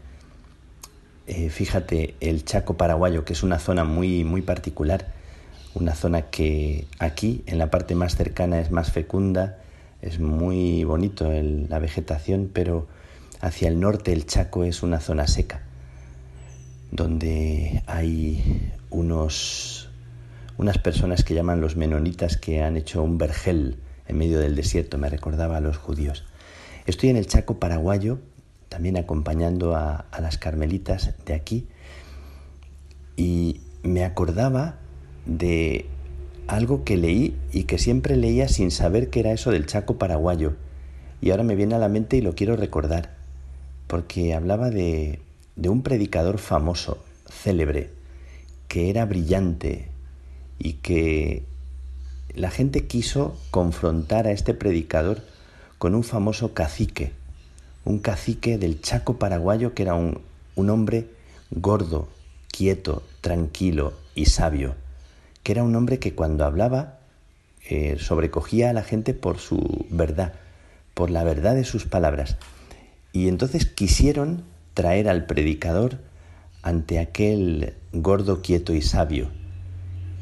Eh, fíjate, el Chaco paraguayo, que es una zona muy, muy particular, una zona que aquí, en la parte más cercana, es más fecunda, es muy bonito la vegetación, pero hacia el norte el Chaco es una zona seca, donde hay unos, unas personas que llaman los menonitas que han hecho un vergel en medio del desierto, me recordaba a los judíos. Estoy en el Chaco paraguayo, también acompañando a, las carmelitas de aquí, y me acordaba de algo que leí y que siempre leía sin saber qué era eso del Chaco paraguayo. Y ahora me viene a la mente y lo quiero recordar, porque hablaba de, de un predicador famoso, célebre, que era brillante y que la gente quiso confrontar a este predicador con un famoso cacique, un cacique del Chaco paraguayo que era un, un hombre gordo, quieto, tranquilo, y sabio, que era un hombre que cuando hablaba eh, sobrecogía a la gente por su verdad, por la verdad de sus palabras. Y entonces quisieron traer al predicador ante aquel gordo, quieto y sabio,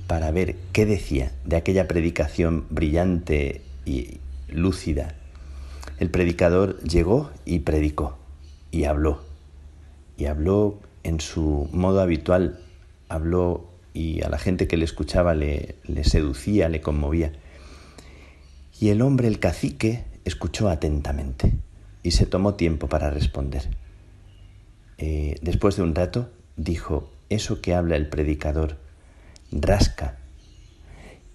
para ver qué decía de aquella predicación brillante y lúcida. El predicador llegó y predicó, y habló, y habló en su modo habitual, habló y a la gente que le escuchaba le, seducía, le conmovía. Y el hombre, el cacique, escuchó atentamente y se tomó tiempo para responder. Eh, después de un rato dijo, eso que habla el predicador, rasca,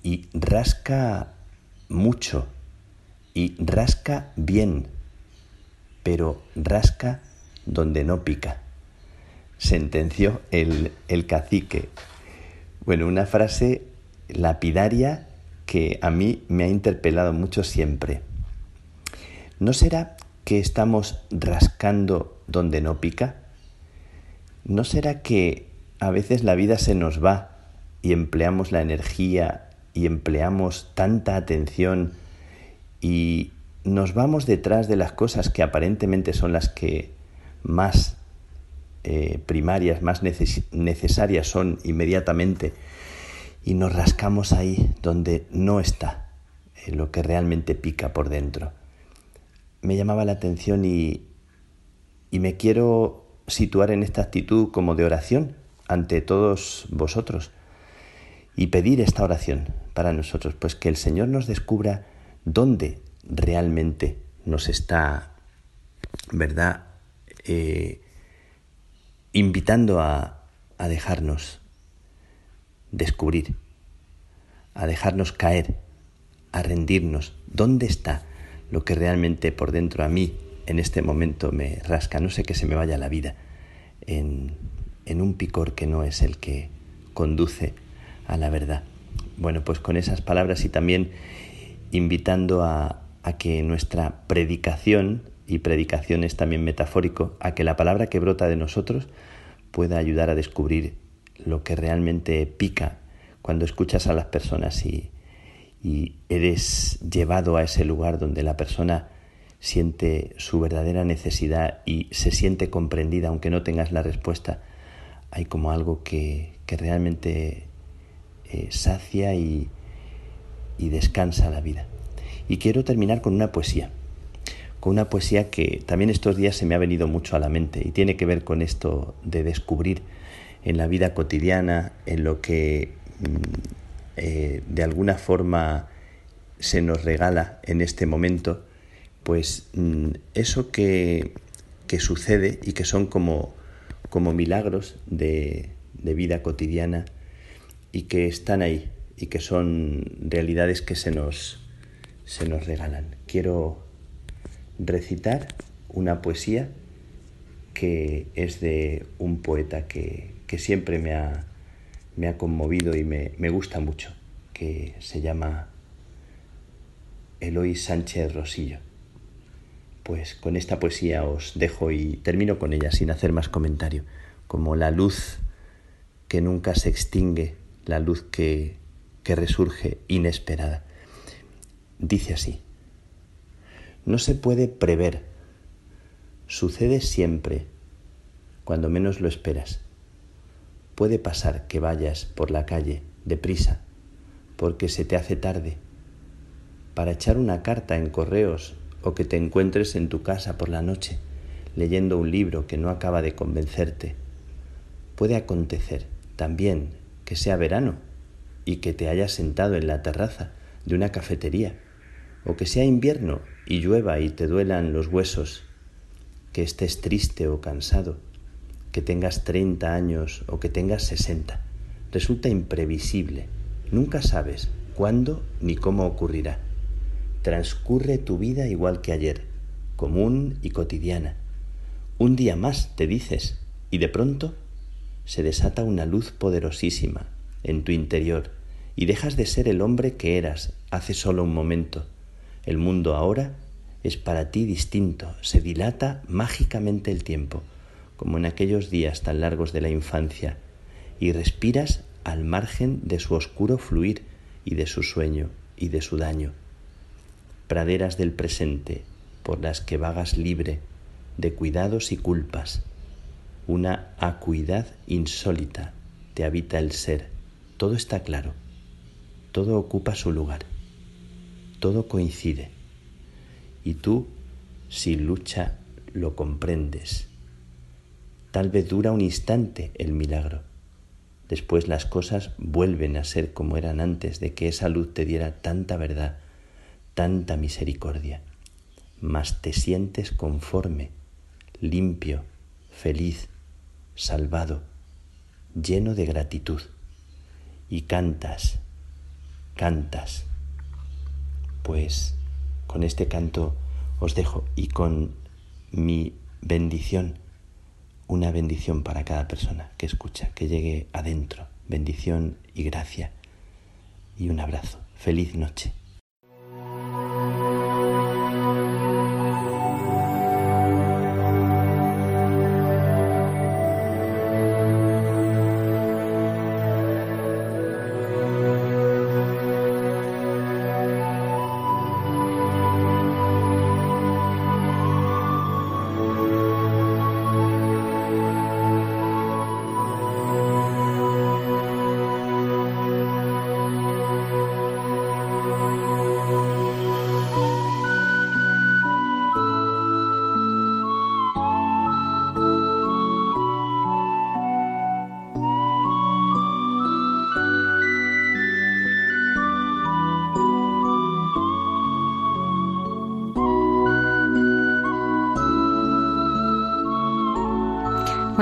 y rasca mucho, y rasca bien, pero rasca donde no pica, sentenció el, el cacique bueno, una frase lapidaria que a mí me ha interpelado mucho siempre. ¿No será que estamos rascando donde no pica? ¿No será que a veces la vida se nos va y empleamos la energía y empleamos tanta atención y nos vamos detrás de las cosas que aparentemente son las que más eh, primarias más necesarias son inmediatamente y nos rascamos ahí donde no está eh, lo que realmente pica por dentro. Me llamaba la atención y, y me quiero situar en esta actitud como de oración ante todos vosotros y pedir esta oración para nosotros, pues que el Señor nos descubra dónde realmente nos está, ¿verdad? Eh, invitando a, a dejarnos descubrir, a dejarnos caer, a rendirnos. ¿Dónde está lo que realmente por dentro a mí en este momento me rasca? No sé que se me vaya la vida en, en un picor que no es el que conduce a la verdad. Bueno, pues con esas palabras y también invitando a, a que nuestra predicación y predicación es también metafórico, a que la palabra que brota de nosotros pueda ayudar a descubrir lo que realmente pica cuando escuchas a las personas y, eres llevado a ese lugar donde la persona siente su verdadera necesidad y se siente comprendida aunque no tengas la respuesta. Hay como algo que, realmente eh, sacia y descansa la vida. Y quiero terminar con una poesía una poesía que también estos días se me ha venido mucho a la mente y tiene que ver con esto de descubrir en la vida cotidiana, en lo que mm, eh, de alguna forma se nos regala en este momento, pues mm, eso que, que, sucede y que son como, como milagros de, de vida cotidiana y que están ahí y que son realidades que se nos, se nos regalan. Quiero recitar una poesía que es de un poeta que, siempre me ha, me ha, conmovido y me, me gusta mucho, que se llama Eloy Sánchez Rosillo. Pues con esta poesía os dejo y termino con ella sin hacer más comentario, como la luz que nunca se extingue, la luz que, que resurge inesperada. Dice así no se puede prever. Sucede siempre, cuando menos lo esperas. Puede pasar que vayas por la calle deprisa, porque se te hace tarde, para echar una carta en correos o que te encuentres en tu casa por la noche leyendo un libro que no acaba de convencerte. Puede acontecer también que sea verano y que te hayas sentado en la terraza de una cafetería, o que sea invierno y llueva y te duelan los huesos, que estés triste o cansado, que tengas 30 años o que tengas 60. Resulta imprevisible. Nunca sabes cuándo ni cómo ocurrirá. Transcurre tu vida igual que ayer, común y cotidiana. Un día más, te dices, y de pronto se desata una luz poderosísima en tu interior y dejas de ser el hombre que eras hace solo un momento el mundo ahora es para ti distinto, se dilata mágicamente el tiempo, como en aquellos días tan largos de la infancia, y respiras al margen de su oscuro fluir y de su sueño y de su daño. Praderas del presente por las que vagas libre de cuidados y culpas. Una acuidad insólita te habita el ser. Todo está claro. Todo ocupa su lugar. Todo coincide. Y tú, sin lucha, lo comprendes. Tal vez dura un instante el milagro. Después las cosas vuelven a ser como eran antes de que esa luz te diera tanta verdad, tanta misericordia. Mas te sientes conforme, limpio, feliz, salvado, lleno de gratitud. Y cantas, cantas. Pues con este canto os dejo y con mi bendición una bendición para cada persona que escucha, que llegue adentro. Bendición y gracia. Y un abrazo. Feliz noche.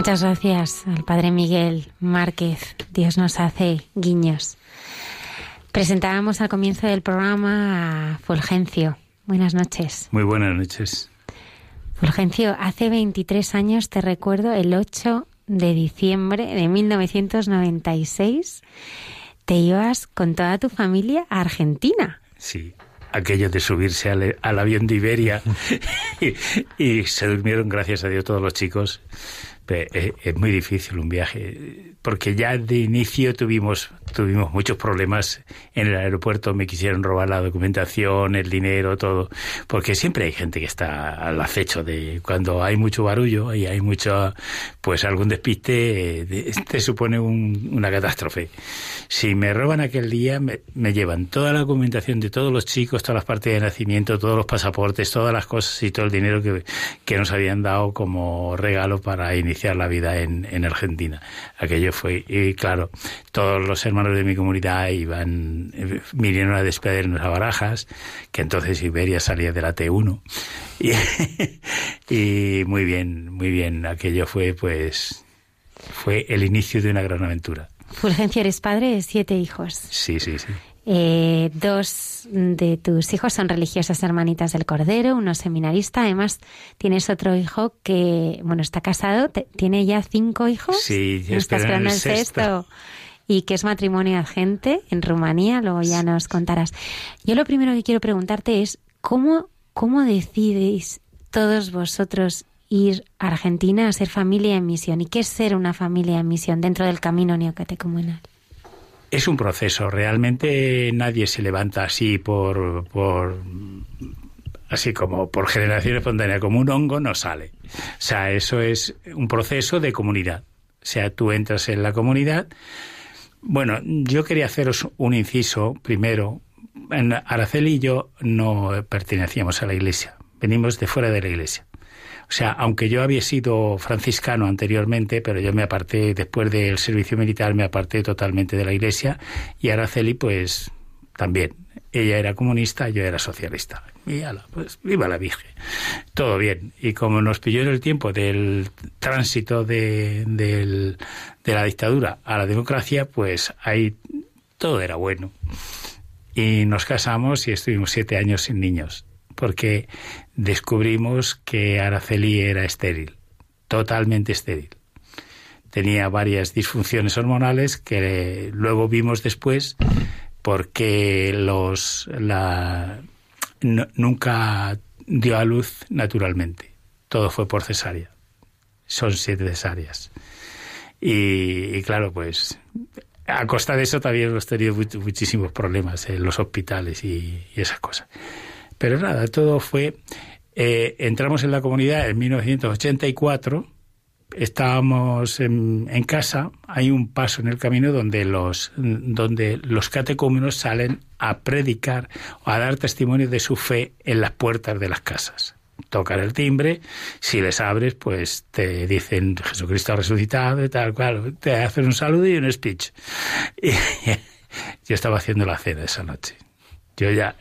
Muchas gracias al Padre Miguel Márquez. Dios nos hace guiños. Presentábamos al comienzo del programa a Fulgencio. Buenas noches.
Muy buenas noches.
Fulgencio, hace 23 años te recuerdo, el 8 de diciembre de 1996, te ibas con toda tu familia a Argentina.
Sí, aquello de subirse al, avión de Iberia y, se durmieron, gracias a Dios, todos los chicos. Eh, es muy difícil un viaje, porque ya de inicio tuvimos, tuvimos muchos problemas en el aeropuerto, me quisieron robar la documentación, el dinero, todo, porque siempre hay gente que está al acecho de cuando hay mucho barullo y hay mucho, pues algún despiste, te supone una catástrofe. Si me roban aquel día, me, me llevan toda la documentación de todos los chicos, todas las partes de nacimiento, todos los pasaportes, todas las cosas y todo el dinero que, que nos habían dado como regalo para iniciar la vida en, en Argentina. Aquello fue, y claro, todos los hermanos de mi comunidad iban, vinieron a despedirnos a Barajas, que entonces Iberia salía de la T1. Y, y muy bien, muy bien. Aquello fue, pues, fue el inicio de una gran aventura.
Fulgencio, eres padre de siete hijos.
Sí, sí, sí.
Eh, dos de tus hijos son religiosas hermanitas del Cordero, uno seminarista. Además, tienes otro hijo que, bueno, está casado, tiene ya cinco hijos.
Sí,
está esperando el sexto. Y que es matrimonio agente en Rumanía, luego ya nos contarás. Yo lo primero que quiero preguntarte es, ¿cómo, cómo decidéis todos vosotros ir a Argentina a ser familia en misión? ¿Y qué es ser una familia en misión dentro del camino neocatecumenal?
Es un proceso, realmente nadie se levanta así por, así como por generación espontánea, como un hongo no sale. O sea, eso es un proceso de comunidad. O sea, tú entras en la comunidad. Bueno, yo quería haceros un inciso primero. Araceli y yo no pertenecíamos a la iglesia, venimos de fuera de la iglesia. O sea, aunque yo había sido franciscano anteriormente, pero yo me aparté, después del servicio militar, me aparté totalmente de la iglesia y Araceli, pues también. Ella era comunista, yo era socialista. Y ala, pues viva la Virgen. Todo bien. Y como nos pilló en el tiempo del tránsito de, de la dictadura a la democracia, pues ahí todo era bueno. Y nos casamos y estuvimos siete años sin niños porque descubrimos que Araceli era estéril, totalmente estéril. Tenía varias disfunciones hormonales que luego vimos después porque los la nunca dio a luz naturalmente. Todo fue por cesárea. Son siete cesáreas. Y, claro, pues a costa de eso también hemos tenido muchísimos problemas en los hospitales y, esas cosas. Pero nada, todo fue... Eh, entramos en la comunidad en 1984 estábamos en, casa, hay un paso en el camino donde los, donde los catecúmenos salen a predicar o a dar testimonio de su fe en las puertas de las casas. Tocan el timbre, si les abres, pues te dicen Jesucristo resucitado y tal cual, te hacen un saludo y un speech. Y, yo estaba haciendo la cena esa noche. Yo ya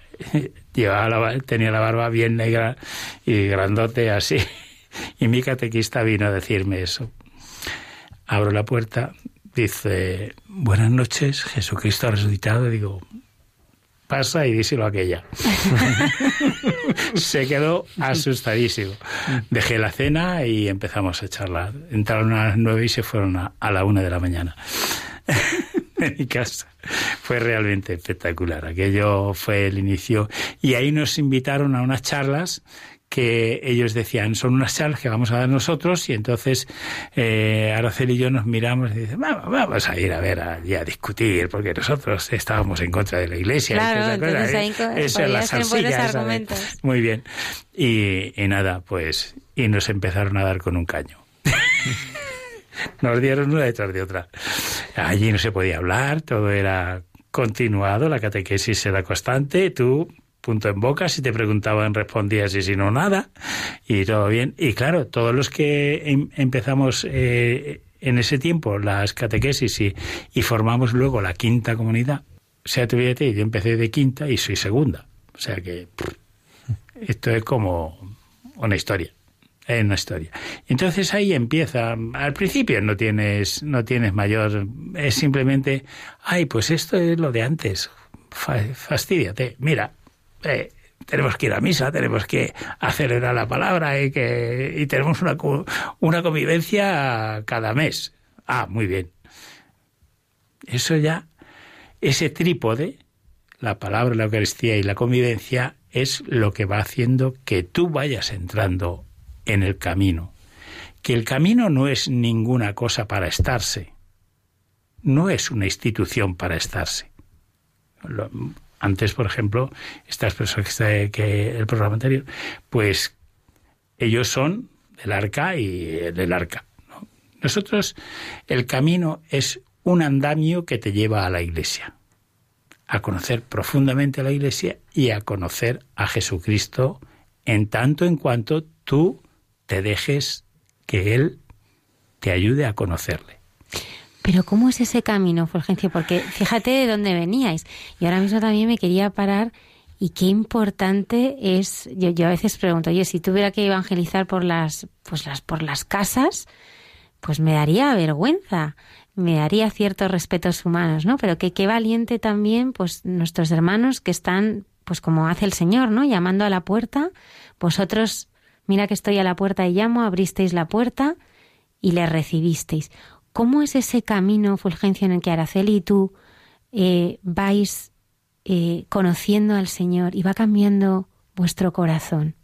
llevaba tenía la barba bien negra y grandote así y mi catequista vino a decirme eso. Abro la puerta, dice, buenas noches, Jesucristo ha resucitado. digo, pasa y díselo a aquella. Se quedó asustadísimo. Dejé la cena y empezamos a charlar. Entraron a las nueve y se fueron a la una de la mañana. en mi casa. Fue realmente espectacular. Aquello fue el inicio. Y ahí nos invitaron a unas charlas que ellos decían, son unas charlas que vamos a dar nosotros y entonces eh, Araceli y yo nos miramos y dicen, vamos, vamos a ir a ver allí a discutir porque nosotros estábamos en contra de la iglesia.
Claro, entonces ahí
Eso es la argumentos. Muy bien. Y, y nada, pues, y nos empezaron a dar con un caño. nos dieron una detrás de otra. Allí no se podía hablar, todo era continuado, la catequesis era constante, tú punto en boca, si te preguntaban respondías y si no nada, y todo bien. Y claro, todos los que em, empezamos eh, en ese tiempo las catequesis y, y, formamos luego la quinta comunidad, sea, tú fíjate, yo empecé de quinta y soy segunda. O sea que esto es como una historia es una historia. Entonces ahí empieza. Al principio no tienes, no tienes mayor, es simplemente, ay, pues esto es lo de antes. Fastídiate. Mira, eh, tenemos que ir a misa, tenemos que acelerar la palabra y, que, y tenemos una, una convivencia cada mes. Ah, muy bien. Eso ya, ese trípode, la palabra, la Eucaristía y la convivencia, es lo que va haciendo que tú vayas entrando en el camino. Que el camino no es ninguna cosa para estarse, no es una institución para estarse. Antes, por ejemplo, estas personas que, el programa anterior, pues ellos son del arca y del arca. Nosotros, el camino es un andamio que te lleva a la iglesia, a conocer profundamente a la iglesia y a conocer a Jesucristo en tanto en cuanto tú te dejes que Él te ayude a conocerle.
Pero ¿cómo es ese camino, Fulgencio? Porque fíjate de dónde veníais. Y ahora mismo también me quería parar y qué importante es, yo, yo a veces pregunto, oye, si tuviera que evangelizar por las, pues las, por las casas, pues me daría vergüenza, me daría ciertos respetos humanos, ¿no? Pero que qué valiente también, pues nuestros hermanos que están, pues como hace el Señor, ¿no? Llamando a la puerta, vosotros, mira que estoy a la puerta y llamo, abristeis la puerta y le recibisteis. ¿Cómo es ese camino, Fulgencio, en el que Araceli y tú eh, vais eh, conociendo al Señor y va cambiando vuestro corazón?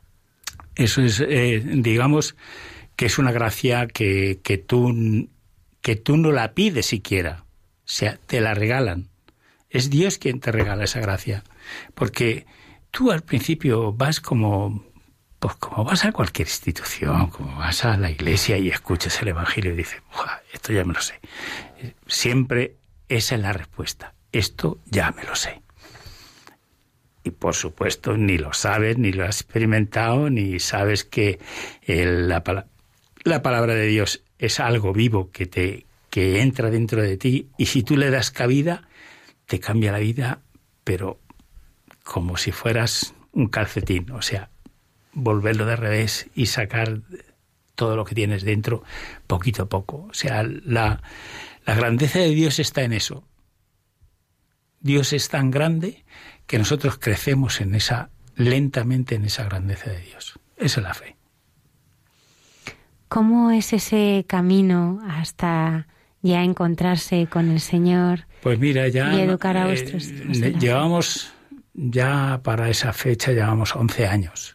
Eso es, eh, digamos, que es una gracia que, tú, que tú no la pides siquiera, o sea, te la regalan. Es Dios quien te regala esa gracia, porque tú al principio vas como pues como vas a cualquier institución, como vas a la iglesia y escuchas el Evangelio y dices, esto ya me lo sé. Siempre esa es la respuesta. Esto ya me lo sé. Y por supuesto ni lo sabes, ni lo has experimentado, ni sabes que la, la palabra de Dios es algo vivo que te que entra dentro de ti y si tú le das cabida, te cambia la vida, pero como si fueras un calcetín, o sea, volverlo de revés y sacar todo lo que tienes dentro poquito a poco. O sea, la, la grandeza de Dios está en eso. Dios es tan grande que nosotros crecemos en esa lentamente en esa grandeza de Dios. Esa es la fe.
¿Cómo es ese camino hasta ya encontrarse con el Señor?
Pues mira, ya
y educar a eh, vuestros
llevamos ya para esa fecha llevamos 11 años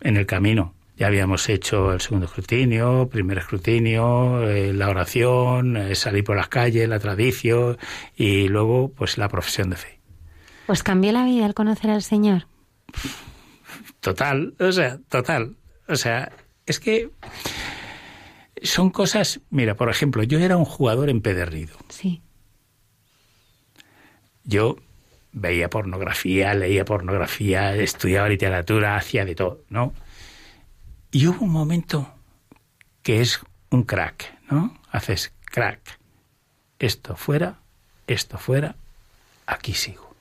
en el camino. Ya habíamos hecho el segundo escrutinio, primer escrutinio, eh, la oración, eh, salir por las calles, la tradición y luego pues la profesión de fe.
¿Os cambió la vida al conocer al Señor?
Total, o sea, total. O sea, es que son cosas, mira, por ejemplo, yo era un jugador empedernido.
Sí.
Yo veía pornografía, leía pornografía, estudiaba literatura, hacía de todo, ¿no? Y hubo un momento que es un crack, ¿no? Haces crack. Esto fuera, esto fuera, aquí sigo.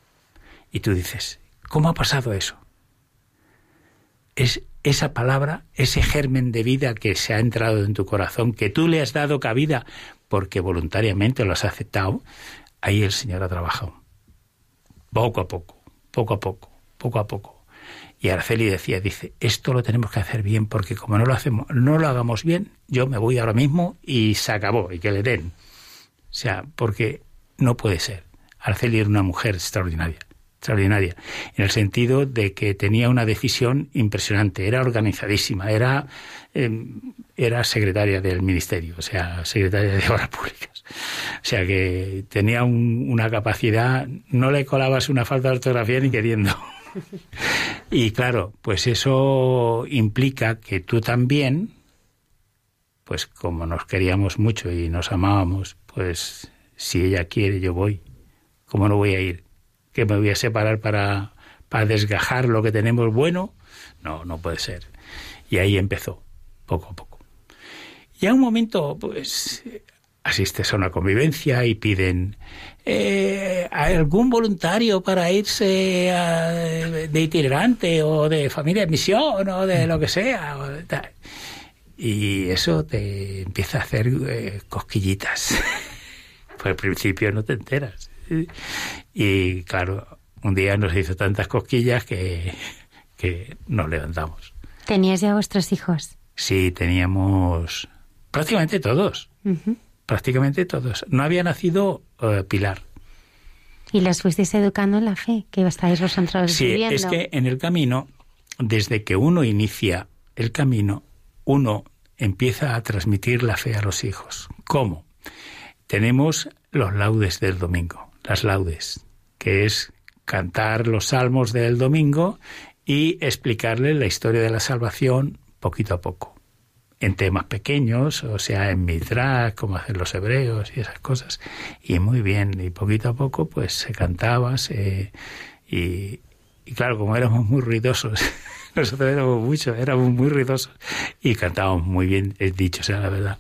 Y tú dices, ¿cómo ha pasado eso? Es esa palabra, ese germen de vida que se ha entrado en tu corazón, que tú le has dado cabida porque voluntariamente lo has aceptado, ahí el Señor ha trabajado. Poco a poco, poco a poco, poco a poco. Y Araceli decía, dice, esto lo tenemos que hacer bien, porque como no lo hacemos, no lo hagamos bien, yo me voy ahora mismo y se acabó, y que le den. O sea, porque no puede ser. Araceli era una mujer extraordinaria, extraordinaria, en el sentido de que tenía una decisión impresionante, era organizadísima, era, eh, era secretaria del ministerio, o sea, secretaria de Obras Públicas. O sea que tenía un, una capacidad, no le colabas una falta de ortografía ni queriendo. Y claro, pues eso implica que tú también, pues como nos queríamos mucho y nos amábamos, pues si ella quiere, yo voy. ¿Cómo no voy a ir? ¿Que me voy a separar para, para desgajar lo que tenemos bueno? No, no puede ser. Y ahí empezó, poco a poco. Y a un momento, pues, asistes a una convivencia y piden eh, algún voluntario para irse a, de itinerante o de familia de misión o de lo que sea. o de tal. Y eso te empieza a hacer eh, cosquillitas. Pues al principio no te enteras. Y claro, un día nos hizo tantas cosquillas que, que nos levantamos.
¿Tenías ya vuestros hijos?
Sí, teníamos prácticamente todos.
Ujú.
Prácticamente todos. No había nacido eh, Pilar.
Y los fuisteis educando en la fe, que estáis vosotros
Sí,
viviendo.
es que en el camino, desde que uno inicia el camino, uno empieza a transmitir la fe a los hijos. ¿Cómo? Tenemos los laudes del domingo, las laudes, que es cantar los salmos del domingo y explicarle la historia de la salvación poquito a poco. En temas pequeños, o sea, en Midrash, como hacen los hebreos y esas cosas. Y muy bien, y poquito a poco, pues se cantaba, se, y, claro, como éramos muy ruidosos, nosotros éramos mucho, éramos muy ruidosos y cantábamos muy bien, es dicho sea la verdad,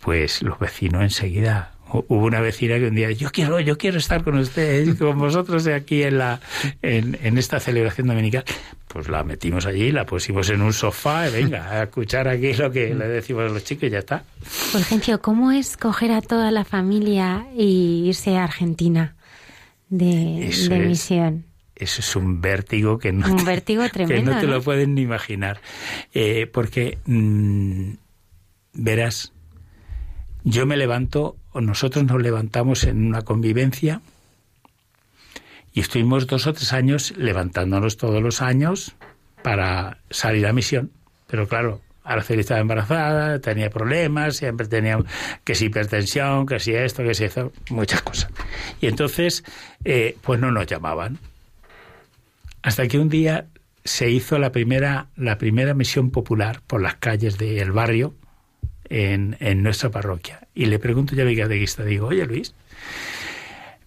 pues los vecinos enseguida. Hu- Hubo una vecina que un día, yo quiero, yo quiero estar con ustedes, con vosotros aquí en la, en, en esta celebración dominical. Pues la metimos allí, la pusimos en un sofá y venga, a escuchar aquí lo que le decimos a los chicos y ya está.
Fulgencio, ¿cómo es coger a toda la familia y irse a Argentina de,
Eso
de
es.
misión?
Eso es un vértigo que no
Un
te-
vértigo
que
tremendo,
no te
¿no?
lo pueden ni imaginar. Eh, porque mm, verás, yo me levanto, nosotros nos levantamos en una convivencia y estuvimos dos o tres años levantándonos todos los años para salir a misión. Pero claro, Araceli estaba embarazada, tenía problemas, siempre tenía que si hipertensión, que si esto, que si eso, muchas cosas. Y entonces, eh, pues no nos llamaban. Hasta que un día se hizo la primera, la primera misión popular por las calles del barrio en, en nuestra parroquia. Y le pregunto yo a mi catequista, digo, oye Luis,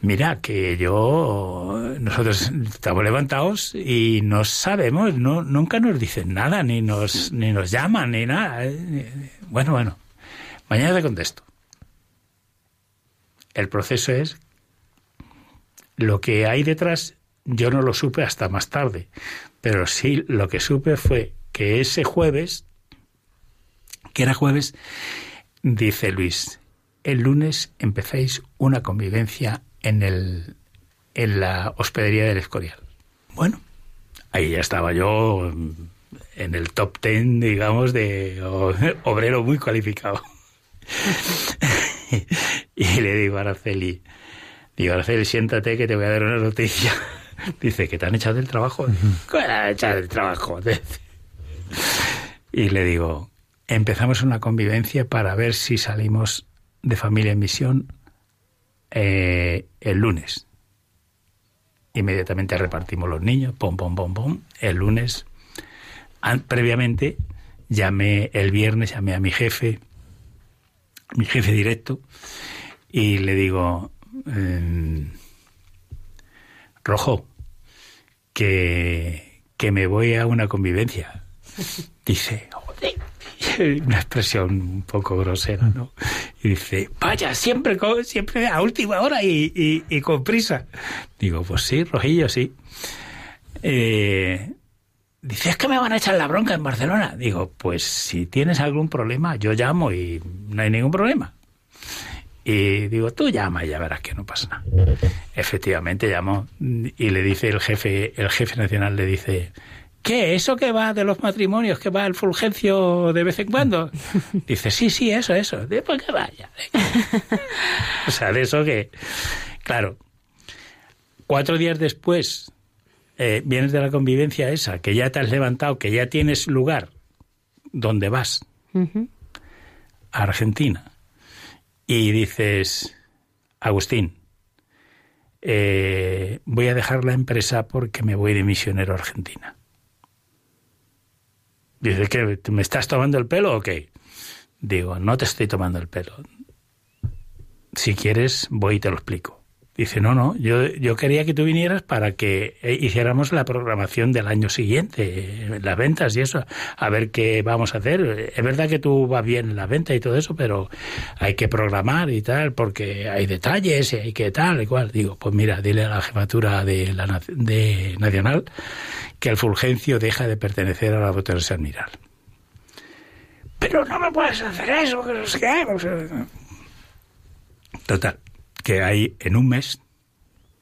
mira que yo, nosotros estamos levantados y no sabemos, no, nunca nos dicen nada, ni nos, ni nos llaman, ni nada. Bueno, bueno, mañana te contesto. El proceso es lo que hay detrás yo no lo supe hasta más tarde, pero sí lo que supe fue que ese jueves, que era jueves, dice Luis, el lunes empezáis una convivencia en, el, en la hospedería del Escorial. Bueno, ahí ya estaba yo mm, en el top ten, digamos, de obrero muy cualificado. y le digo a Araceli, digo, Araceli, siéntate que te voy a dar una noticia. Dice, que te han echado del trabajo. ¿Cómo te han echado del trabajo? Y le digo, empezamos una convivencia para ver si salimos de familia en misión eh, el lunes. Inmediatamente repartimos los niños, pom, pom, pom, pom. El lunes, previamente, llamé el viernes, llamé a mi jefe, mi jefe directo, y le digo, em, Rojo, que, que me voy a una convivencia. Dice, una expresión un poco grosera, ¿no? Y dice, vaya, siempre, siempre a última hora y, y, con prisa. Digo, pues sí, Rojillo, sí. Eh, dice, es que me van a echar la bronca en Barcelona. Digo, pues si tienes algún problema, yo llamo y no hay ningún problema. Y digo, tú llama y ya verás que no pasa nada. Efectivamente llamó y le dice el jefe, el jefe nacional le dice, ¿Qué? ¿Eso que va de los matrimonios, que va el Fulgencio de vez en cuando? Dice, sí, sí, eso, eso. Después que vaya. o sea, de eso que... Claro, cuatro días después eh, vienes de la convivencia esa, que ya te has levantado, que ya tienes lugar donde vas, a Argentina, y dices, Agustín, eh, voy a dejar la empresa porque me voy de misionero a Argentina. Dice, que ¿me estás tomando el pelo o qué? Digo, no te estoy tomando el pelo. Si quieres, voy y te lo explico. Dice, no, no, yo, yo quería que tú vinieras para que eh, hiciéramos la programación del año siguiente, las ventas y eso, a ver qué vamos a hacer. Es verdad que tú vas bien en la venta y todo eso, pero hay que programar y tal, porque hay detalles y hay que tal y cual. Digo, pues mira, dile a la jefatura de la de Nacional que el Fulgencio deja de pertenecer a la Boterosa Admiral. Pero no me puedes hacer eso, que no sé qué. Total, que hay en un mes,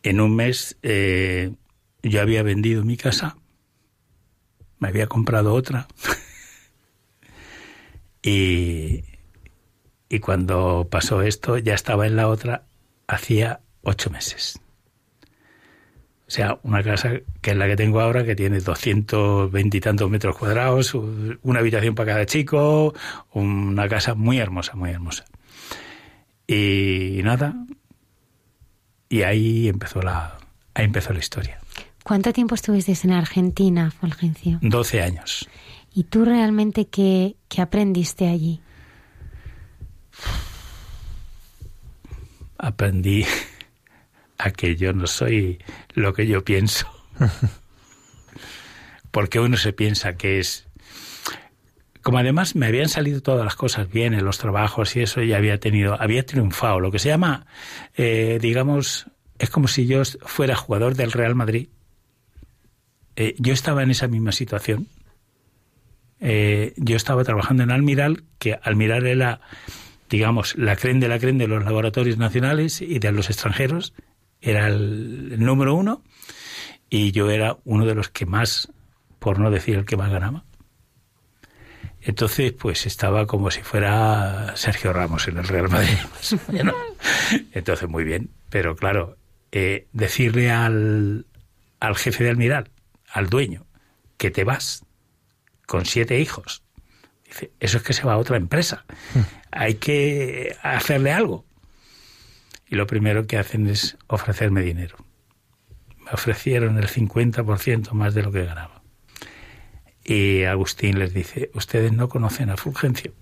en un mes eh, yo había vendido mi casa, me había comprado otra y, y cuando pasó esto ya estaba en la otra hacía ocho meses. O sea, una casa que es la que tengo ahora, que tiene 220 y tantos metros cuadrados, una habitación para cada chico, una casa muy hermosa, muy hermosa. Y nada, y ahí empezó la, ahí empezó la historia.
¿Cuánto tiempo estuviste en Argentina, Fulgencio?
12 años.
¿Y tú realmente qué, qué aprendiste allí?
Aprendí a que yo no soy lo que yo pienso. Porque uno se piensa que es como además me habían salido todas las cosas bien en los trabajos y eso, ya había tenido, había triunfado, lo que se llama, eh, digamos, es como si yo fuera jugador del Real Madrid. Eh, yo estaba en esa misma situación. Eh, yo estaba trabajando en Almiral, que Almiral era, digamos, la creen de la creen de los laboratorios nacionales y de los extranjeros. Era el número uno y yo era uno de los que más, por no decir el que más ganaba. Entonces, pues estaba como si fuera Sergio Ramos en el Real Madrid. Entonces, muy bien. Pero claro, eh, decirle al, al jefe de almiral, al dueño, que te vas con siete hijos, dice, eso es que se va a otra empresa. Hay que hacerle algo. Y lo primero que hacen es ofrecerme dinero. Me ofrecieron el 50% más de lo que ganaba. Y Agustín les dice, ustedes no conocen a Fulgencio.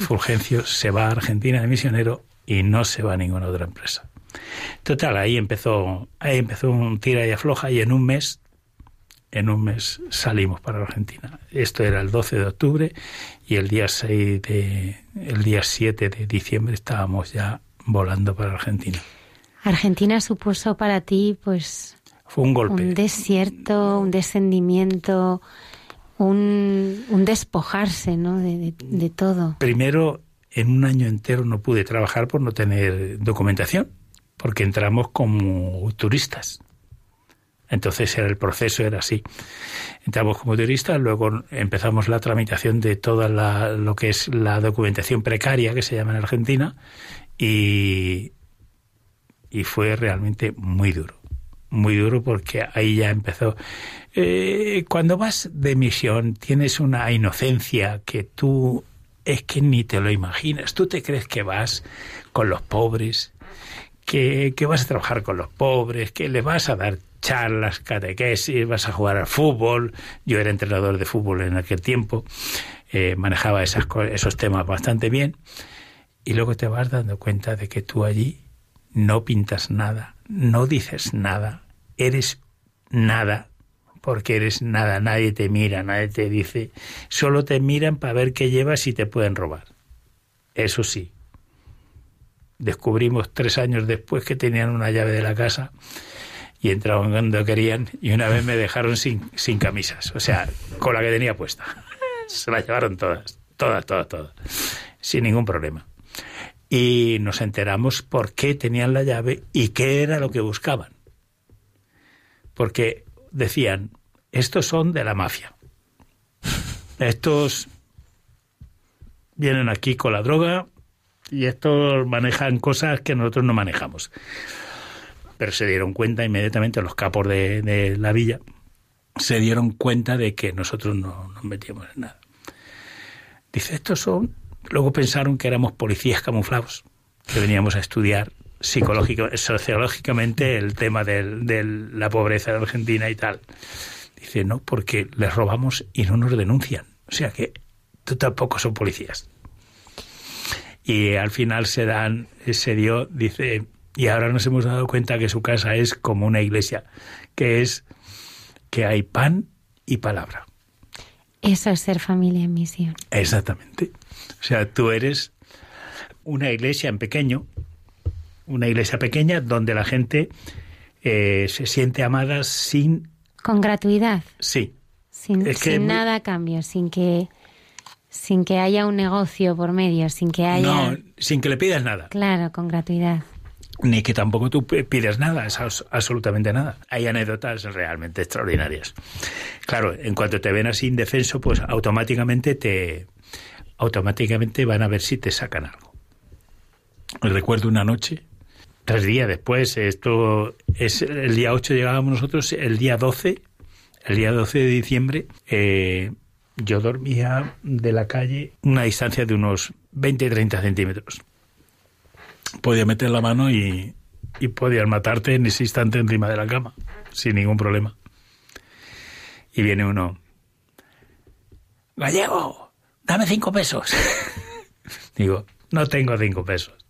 Fulgencio se va a Argentina de misionero y no se va a ninguna otra empresa. Total, ahí empezó, ahí empezó un tira y afloja y en un mes, en un mes salimos para Argentina. Esto era el 12 de octubre y el día 6 de, el día 7 de diciembre estábamos ya volando para Argentina.
Argentina supuso para ti, pues,
fue un golpe,
un desierto, un descendimiento un, despojarse ¿no? De, de, todo.
Primero, en un año entero no pude trabajar por no tener documentación, porque entramos como turistas. Entonces era el proceso era así. Entramos como turistas, luego empezamos la tramitación de toda la, lo que es la documentación precaria que se llama en Argentina y, y fue realmente muy duro muy duro porque ahí ya empezó. Eh, cuando vas de misión tienes una inocencia que tú es que ni te lo imaginas. Tú te crees que vas con los pobres, que, que vas a trabajar con los pobres, que le vas a dar charlas, catequesis, vas a jugar al fútbol. Yo era entrenador de fútbol en aquel tiempo, eh, manejaba esas, esos temas bastante bien. Y luego te vas dando cuenta de que tú allí no pintas nada, no dices nada, eres nada, porque eres nada, nadie te mira, nadie te dice, solo te miran para ver qué llevas y te pueden robar. Eso sí, descubrimos tres años después que tenían una llave de la casa y entraban cuando querían y una vez me dejaron sin, sin camisas, o sea, con la que tenía puesta. Se la llevaron todas, todas, todas, todas, sin ningún problema y nos enteramos por qué tenían la llave y qué era lo que buscaban. Porque decían, estos son de la mafia. Estos vienen aquí con la droga y estos manejan cosas que nosotros no manejamos. Pero se dieron cuenta inmediatamente los capos de, la villa, se dieron cuenta de que nosotros no nos metíamos en nada. Dice, estos son Luego pensaron que éramos policías camuflados, que veníamos a estudiar psicológico, sociológicamente el tema de la pobreza de Argentina y tal. Dice, no, porque les robamos y no nos denuncian. O sea que tú tampoco son policías. Y al final se dan, se dio, dice, y ahora nos hemos dado cuenta que su casa es como una iglesia, que es que hay pan y palabra.
Eso es ser familia en misión.
Exactamente. O sea, tú eres una iglesia en pequeño, una iglesia pequeña donde la gente eh, se siente amada sin...
Con gratuidad.
Sí.
Sin, nada a cambio, sin que, sin que haya un negocio por medio, sin que haya...
No, sin que le pidas nada.
Claro, con gratuidad.
Ni que tampoco tú pides nada, es absolutamente nada. Hay anécdotas realmente extraordinarias. Claro, en cuanto te ven así indefenso, pues automáticamente te, automáticamente van a ver si te sacan algo. Recuerdo una noche, tres días después, esto es el día 8 llegábamos nosotros, el día 12, el día 12 de diciembre, eh, yo dormía de la calle una distancia de unos 20-30 centímetros. Podía meter la mano y, y podían matarte en ese instante encima de la cama, sin ningún problema. Y viene uno, Gallego, dame cinco pesos. Digo, no tengo cinco pesos.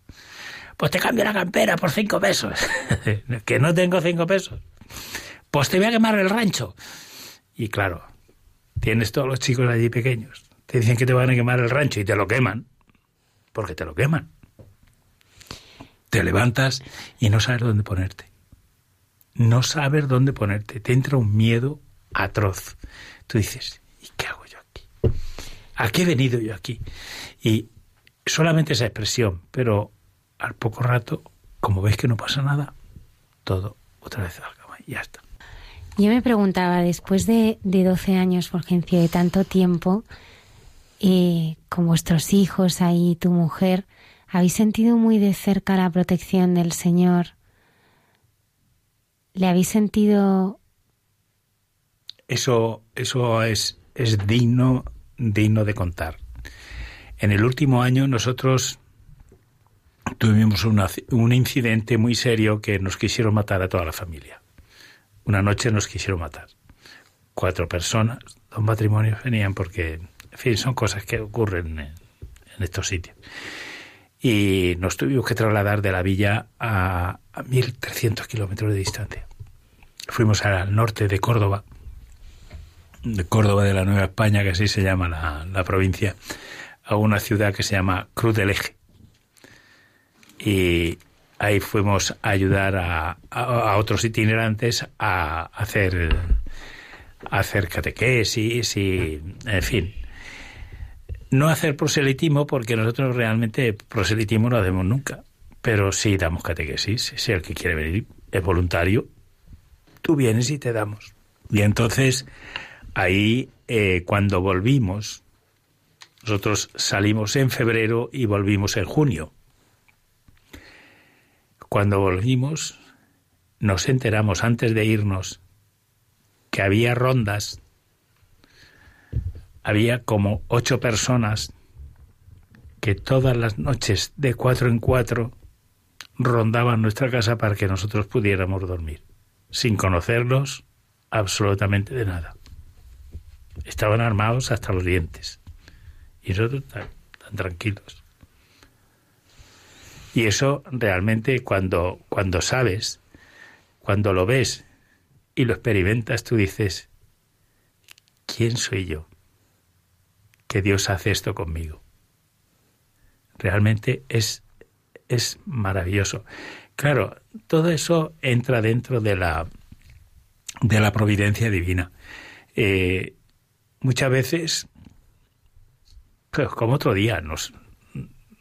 Pues te cambio la campera por cinco pesos. que no tengo cinco pesos. Pues te voy a quemar el rancho. Y claro, tienes todos los chicos allí pequeños. Te dicen que te van a quemar el rancho y te lo queman. Porque te lo queman. Te levantas y no sabes dónde ponerte. No sabes dónde ponerte. Te entra un miedo atroz. Tú dices, ¿y qué hago yo aquí? ¿A qué he venido yo aquí? Y solamente esa expresión, pero al poco rato, como veis que no pasa nada, todo otra vez a la cama y ya está.
Yo me preguntaba, después de, de 12 años, Fulgencio, de tanto tiempo, eh, con vuestros hijos ahí, tu mujer, ¿habéis sentido muy de cerca la protección del Señor? ¿Le habéis sentido...?
Eso, eso es, es digno digno de contar. En el último año nosotros tuvimos un incidente muy serio que nos quisieron matar a toda la familia. Una noche nos quisieron matar. Cuatro personas, dos matrimonios venían porque, en fin, son cosas que ocurren en, estos sitios. Y nos tuvimos que trasladar de la villa a, a 1.300 kilómetros de distancia. Fuimos al norte de Córdoba de Córdoba de la Nueva España, que así se llama la, provincia, a una ciudad que se llama Cruz del Eje. Y ahí fuimos a ayudar a, otros itinerantes a hacer, a hacer catequesis y, en fin, no hacer proselitismo porque nosotros realmente proselitismo no hacemos nunca, pero sí damos catequesis. Si el que quiere venir es voluntario, tú vienes y te damos. Y entonces ahí eh, cuando volvimos, nosotros salimos en febrero y volvimos en junio. Cuando volvimos, nos enteramos antes de irnos que había rondas, había como ocho personas que todas las noches de cuatro en cuatro rondaban nuestra casa para que nosotros pudiéramos dormir, sin conocerlos absolutamente de nada. Estaban armados hasta los dientes y nosotros tan, tan tranquilos. Y eso realmente cuando, cuando sabes, cuando lo ves y lo experimentas, tú dices, ¿quién soy yo? Que Dios hace esto conmigo. Realmente es, es maravilloso. Claro, todo eso entra dentro de la, de la providencia divina. Eh, muchas veces, pues como otro día, nos,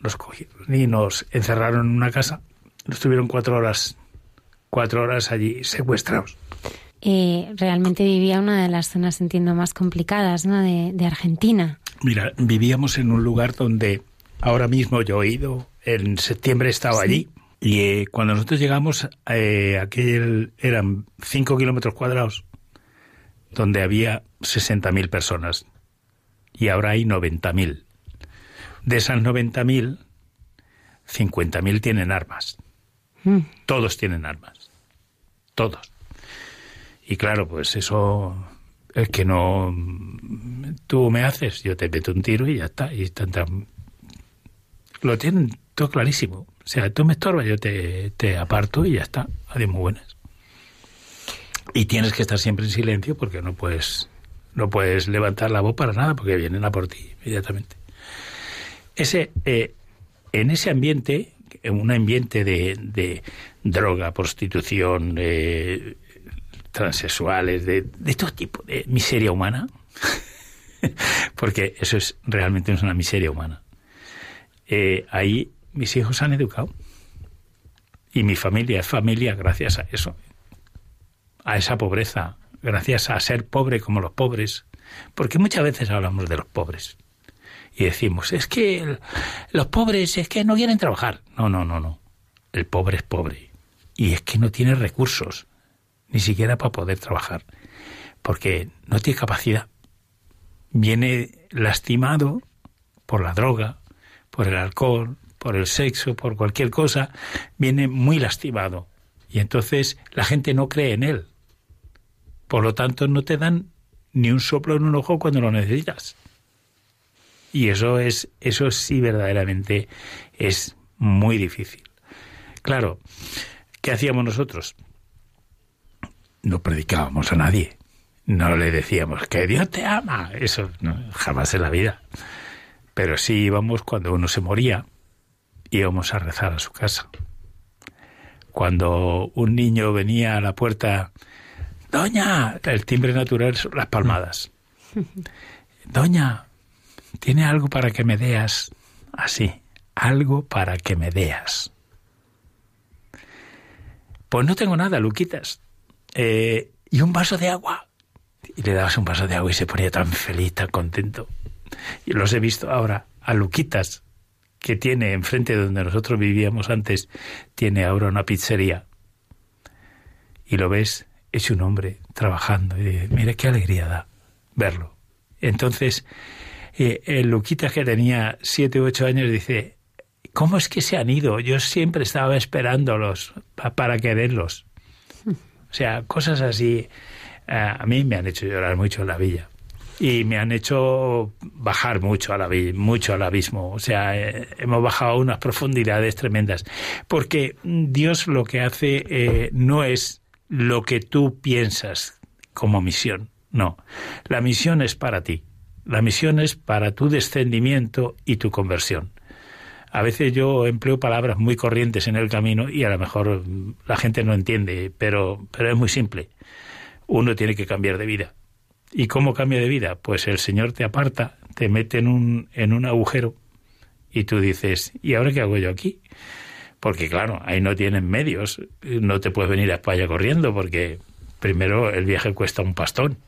nos cogieron y nos encerraron en una casa. Estuvieron cuatro horas, cuatro horas allí secuestrados.
Eh, realmente vivía una de las zonas, entiendo, más complicadas ¿no? de, de, Argentina.
Mira, vivíamos en un lugar donde ahora mismo yo he ido, en septiembre he estado sí. allí, y eh, cuando nosotros llegamos, eh, aquel eran cinco kilómetros cuadrados, donde había 60.000 personas, y ahora hay 90.000. De esas 90.000, 50.000 tienen armas. Mm. Todos tienen armas. Todos. Y claro, pues eso es que no. Tú me haces, yo te meto un tiro y ya está. Y tanta, lo tienen todo clarísimo. O sea, tú me estorbas, yo te, te aparto y ya está. Adiós, muy buenas. Y tienes que estar siempre en silencio porque no puedes, no puedes levantar la voz para nada porque vienen a por ti inmediatamente. Ese, eh, en ese ambiente, en un ambiente de, droga, prostitución, eh, transexuales, de, de todo tipo de miseria humana, porque eso es realmente es una miseria humana. Eh, ahí mis hijos han educado y mi familia es familia gracias a eso, a esa pobreza, gracias a ser pobre como los pobres, porque muchas veces hablamos de los pobres y decimos, es que los pobres es que no quieren trabajar. No, no, no, no. El pobre es pobre. Y es que no tiene recursos, ni siquiera para poder trabajar, porque no tiene capacidad. Viene lastimado por la droga, por el alcohol, por el sexo, por cualquier cosa, viene muy lastimado. Y entonces la gente no cree en él. Por lo tanto, no te dan ni un soplo en un ojo cuando lo necesitas. Y eso es, eso sí verdaderamente es muy difícil. Claro, ¿qué hacíamos nosotros? No predicábamos a nadie. No le decíamos que Dios te ama. Eso no, jamás en la vida. Pero sí íbamos cuando uno se moría, íbamos a rezar a su casa. Cuando un niño venía a la puerta, Doña, el timbre natural son las palmadas. Doña, tiene algo para que me deas así, algo para que me deas. Pues no tengo nada, Luquitas. Eh, y un vaso de agua. Y le dabas un vaso de agua y se ponía tan feliz, tan contento. Y los he visto ahora a Luquitas, que tiene enfrente de donde nosotros vivíamos antes, tiene ahora una pizzería. Y lo ves, es un hombre trabajando. Y mira qué alegría da verlo. Entonces, eh, el Luquita que tenía siete u ocho años dice, ¿cómo es que se han ido? Yo siempre estaba esperándolos pa para quererlos. O sea, cosas así eh, a mí me han hecho llorar mucho en la villa y me han hecho bajar mucho al, mucho al abismo. O sea, eh, hemos bajado a unas profundidades tremendas. Porque Dios lo que hace eh, no es lo que tú piensas como misión. No, la misión es para ti. La misión es para tu descendimiento y tu conversión. A veces yo empleo palabras muy corrientes en el camino y a lo mejor la gente no entiende, pero, pero es muy simple. Uno tiene que cambiar de vida. ¿Y cómo cambia de vida? Pues el Señor te aparta, te mete en un, en un agujero y tú dices, ¿y ahora qué hago yo aquí? Porque claro, ahí no tienen medios, no te puedes venir a España corriendo porque primero el viaje cuesta un pastón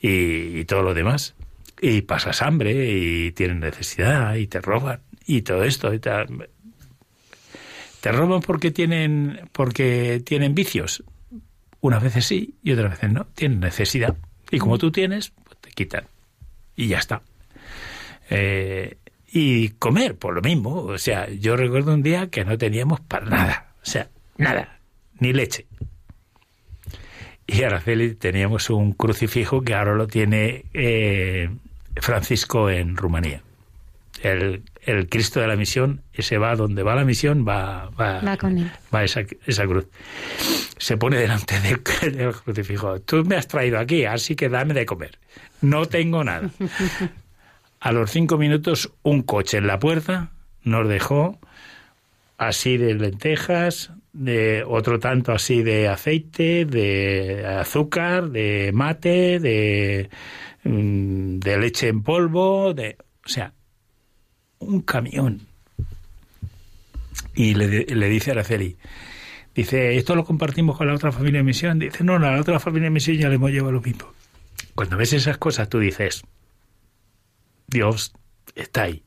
y, y todo lo demás y pasas hambre y tienes necesidad y te roban y todo esto y tal. ¿Te roban porque tienen, porque tienen vicios? Unas veces sí y otras veces no. Tienen necesidad. Y como tú tienes, pues te quitan. Y ya está. Eh, y comer, por lo mismo. O sea, yo recuerdo un día que no teníamos para nada. O sea, nada. Ni leche. Y Araceli teníamos un crucifijo que ahora lo tiene eh, Francisco en Rumanía. El, el, Cristo de la misión, ese va donde va la misión, va, va,
va con él.
Va esa, esa cruz. Se pone delante del, del, crucifijo. Tú me has traído aquí, así que dame de comer. No tengo nada. A los cinco minutos, un coche en la puerta nos dejó así de lentejas, de otro tanto así de aceite, de azúcar, de mate, de, de leche en polvo, de, o sea, un camión. Y le, le dice Araceli, dice, ¿esto lo compartimos con la otra familia de misión? Dice, no, no, la otra familia de misión ya le hemos llevado lo mismo. Cuando ves esas cosas, tú dices, Dios está ahí.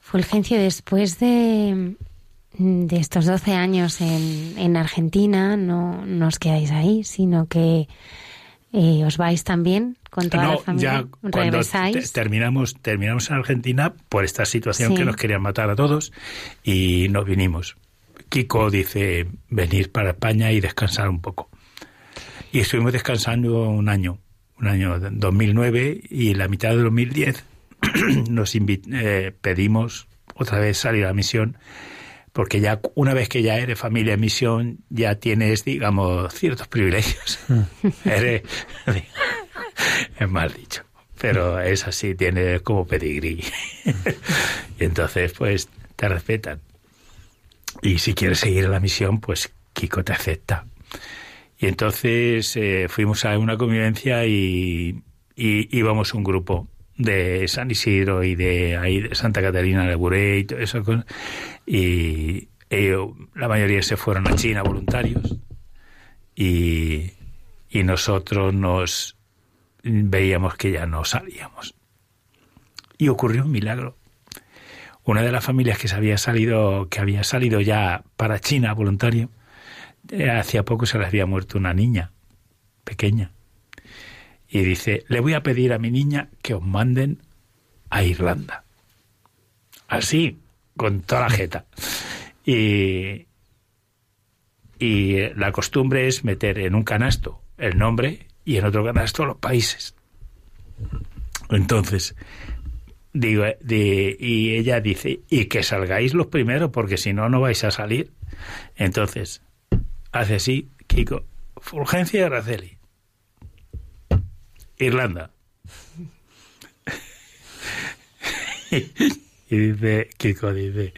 Fulgencio, después de, de estos 12 años en, en Argentina, no, no os quedáis ahí, sino que eh, os vais también con toda
no,
la familia.
Ya cuando te, terminamos, terminamos en Argentina por esta situación sí. que nos querían matar a todos y nos vinimos. Kiko dice venir para España y descansar un poco. Y estuvimos descansando un año, un año 2009 y la mitad de 2010 nos eh, pedimos otra vez salir a la misión porque ya una vez que ya eres familia de misión ya tienes digamos ciertos privilegios. Eres es mal dicho pero es así tienes como pedigrí. Y entonces pues te respetan. Y si quieres seguir en la misión pues Kiko te acepta. Y entonces eh, fuimos a una convivencia y, y íbamos un grupo de San Isidro y de ahí de Santa Catarina de Burey y todo eso y ellos, la mayoría se fueron a China voluntarios y, y nosotros nos veíamos que ya no salíamos. Y ocurrió un milagro. Una de las familias que se había salido que había salido ya para China voluntario hacía poco se les había muerto una niña pequeña y dice, le voy a pedir a mi niña que os manden a Irlanda. Así, con toda la jeta. Y, y la costumbre es meter en un canasto el nombre y en otro canasto los países. Entonces, digo, y ella dice, y que salgáis los primeros, porque si no, no vais a salir. Entonces, hace así, Kiko, Fulgencia y Araceli Irlanda. y dice, Kiko dice,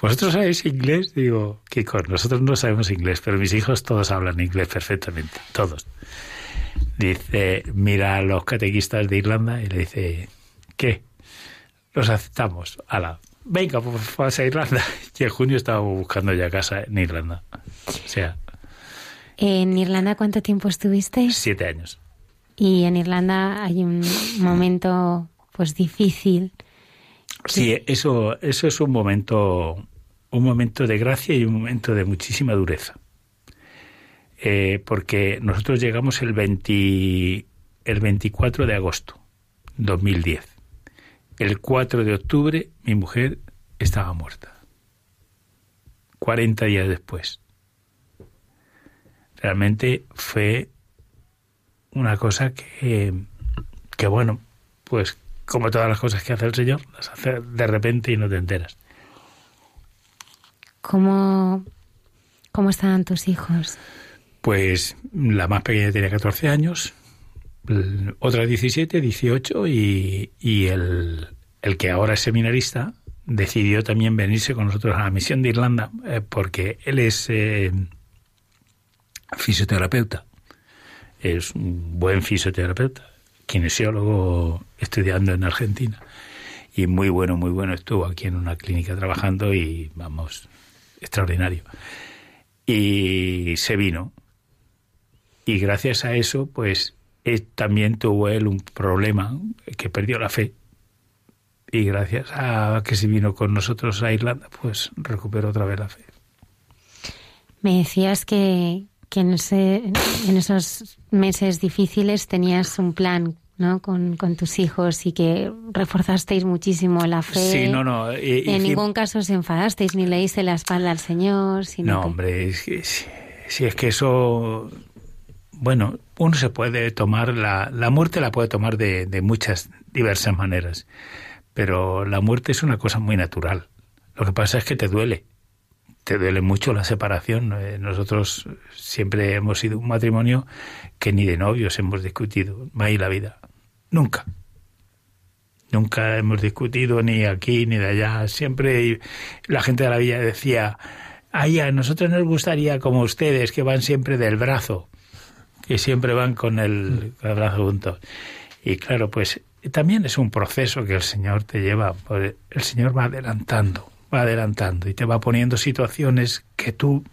¿vosotros sabéis inglés? Digo, Kiko, nosotros no sabemos inglés, pero mis hijos todos hablan inglés perfectamente, todos. Dice, mira a los catequistas de Irlanda y le dice, ¿qué? Los aceptamos. Ala, venga, pues a Irlanda. Y en junio estábamos buscando ya casa en Irlanda. O sea.
¿En Irlanda cuánto tiempo estuvisteis?
Siete años.
Y en Irlanda hay un momento pues difícil.
Sí, eso, eso es un momento, un momento de gracia y un momento de muchísima dureza. Eh, porque nosotros llegamos el, 20, el 24 de agosto 2010. El 4 de octubre mi mujer estaba muerta. 40 días después. Realmente fue una cosa que, que bueno, pues como todas las cosas que hace el Señor, las hace de repente y no te enteras.
¿Cómo, cómo estaban tus hijos?
Pues la más pequeña tenía 14 años, otra 17, 18 y, y el, el que ahora es seminarista decidió también venirse con nosotros a la misión de Irlanda eh, porque él es eh, fisioterapeuta es un buen fisioterapeuta, kinesiólogo estudiando en Argentina. Y muy bueno, muy bueno. Estuvo aquí en una clínica trabajando y, vamos, extraordinario. Y se vino. Y gracias a eso, pues también tuvo él un problema, que perdió la fe. y gracias a que se vino con nosotros a Irlanda, pues recuperó otra vez la fe.
Me decías que, que en, ese, en esos meses difíciles tenías un plan ¿no? Con, con, tus hijos y que reforzasteis muchísimo la fe.
Sí, no, no.
en ningún caso os enfadasteis ni leíste la espalda al Señor. Sino
no, hombre, si, es que eso. Bueno, uno se puede tomar. La, la muerte la puede tomar de, de muchas diversas maneras. Pero la muerte es una cosa muy natural. Lo que pasa es que te duele te duele mucho la separación. Eh, nosotros siempre hemos sido un matrimonio que ni de novios hemos discutido, más la vida. Nunca. Nunca hemos discutido ni aquí ni de allá. Siempre la gente de la villa decía, ay, a nosotros nos gustaría como ustedes, que van siempre del brazo, que siempre van con el, con el brazo juntos. Y claro, pues también es un proceso que el Señor te lleva, el Señor va adelantando, va adelantando y te va poniendo situaciones que tú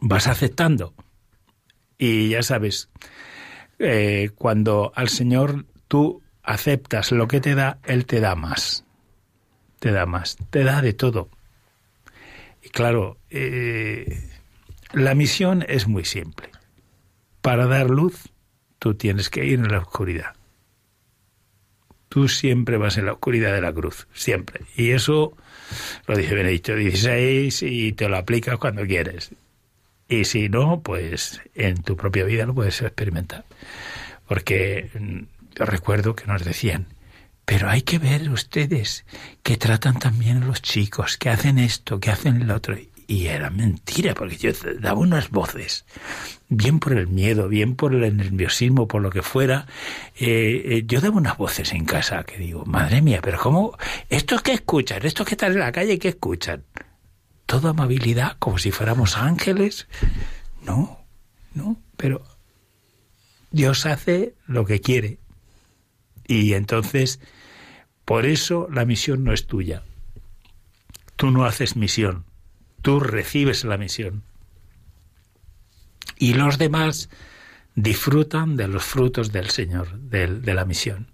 vas aceptando. Y ya sabes, eh, cuando al Señor tú aceptas lo que te da, Él te da más. Te da más, te da de todo. Y claro, eh, la misión es muy simple. Para dar luz, tú tienes que ir en la oscuridad. Tú siempre vas en la oscuridad de la cruz, siempre. Y eso lo dice Benedicto XVI y te lo aplicas cuando quieres. Y si no, pues en tu propia vida lo puedes experimentar. Porque mm, yo recuerdo que nos decían, pero hay que ver ustedes que tratan también a los chicos, que hacen esto, que hacen el otro. Era mentira, porque yo daba unas voces, bien por el miedo, bien por el nerviosismo, por lo que fuera. Eh, eh, yo daba unas voces en casa que digo, madre mía, pero ¿cómo? ¿Estos que escuchan? ¿Estos que están en la calle que escuchan? Toda amabilidad, como si fuéramos ángeles. No, no, pero Dios hace lo que quiere. Y entonces, por eso la misión no es tuya. Tú no haces misión, tú recibes la misión. Y los demás disfrutan de los frutos del Señor, de, la misión,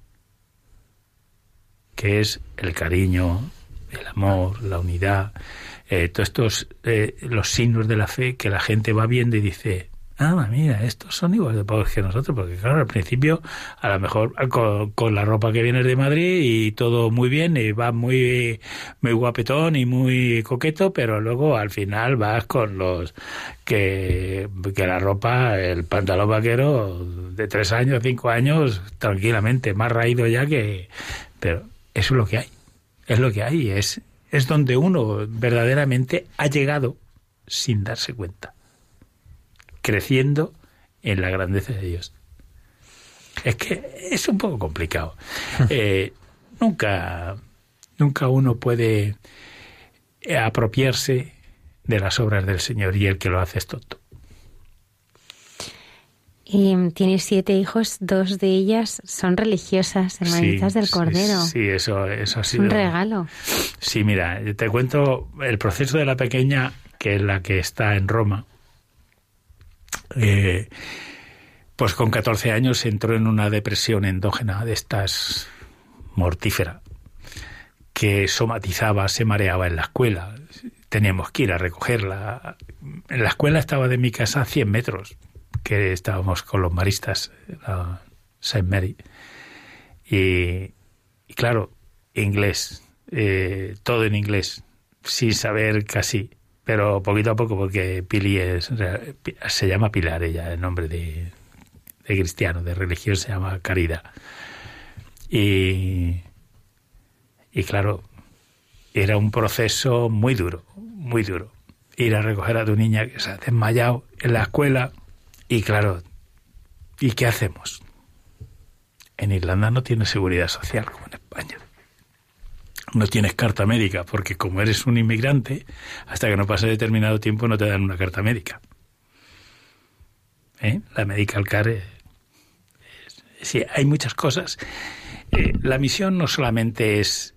que es el cariño, el amor, la unidad, eh, todos estos, eh, los signos de la fe que la gente va viendo y dice, ah, mira, estos son igual de pobres que nosotros, porque claro, al principio a lo mejor con, la ropa que viene de Madrid y todo muy bien y va muy, muy guapetón y muy coqueto, pero luego al final vas con los que, que la ropa, el pantalón vaquero de tres años, cinco años, tranquilamente, más raído ya que... Pero eso es lo que hay, es lo que hay, es, es donde uno verdaderamente ha llegado sin darse cuenta creciendo en la grandeza de Dios. Es que es un poco complicado. Eh, nunca, nunca uno puede apropiarse de las obras del Señor y el que lo hace es tonto.
Y tienes siete hijos, dos de ellas son religiosas, hermanitas del Cordero.
Sí, eso, eso ha sido.
un regalo.
Sí, mira, te cuento el proceso de la pequeña, que es la que está en Roma. Eh, pues con 14 años entró en una depresión endógena de estas mortífera, que somatizaba, se mareaba en la escuela. Teníamos que ir a recogerla. En la escuela estaba de mi casa a 100 metros, que estábamos con los maristas, la Saint Mary. Y, claro, inglés, eh, todo en inglés, sin saber casi pero poquito a poco, porque Pili es, se llama Pilar, ella, el nombre de, de cristiano, de religión se llama Caridad. Y, y claro, era un proceso muy duro, muy duro. Ir a recoger a tu niña que se ha desmayado en la escuela y claro, ¿y qué hacemos? En Irlanda no tiene seguridad social como en España no tienes carta médica, porque como eres un inmigrante, hasta que no pase determinado tiempo no te dan una carta médica. ¿Eh? La medical care. Sí, hay muchas cosas. Eh, la misión no solamente es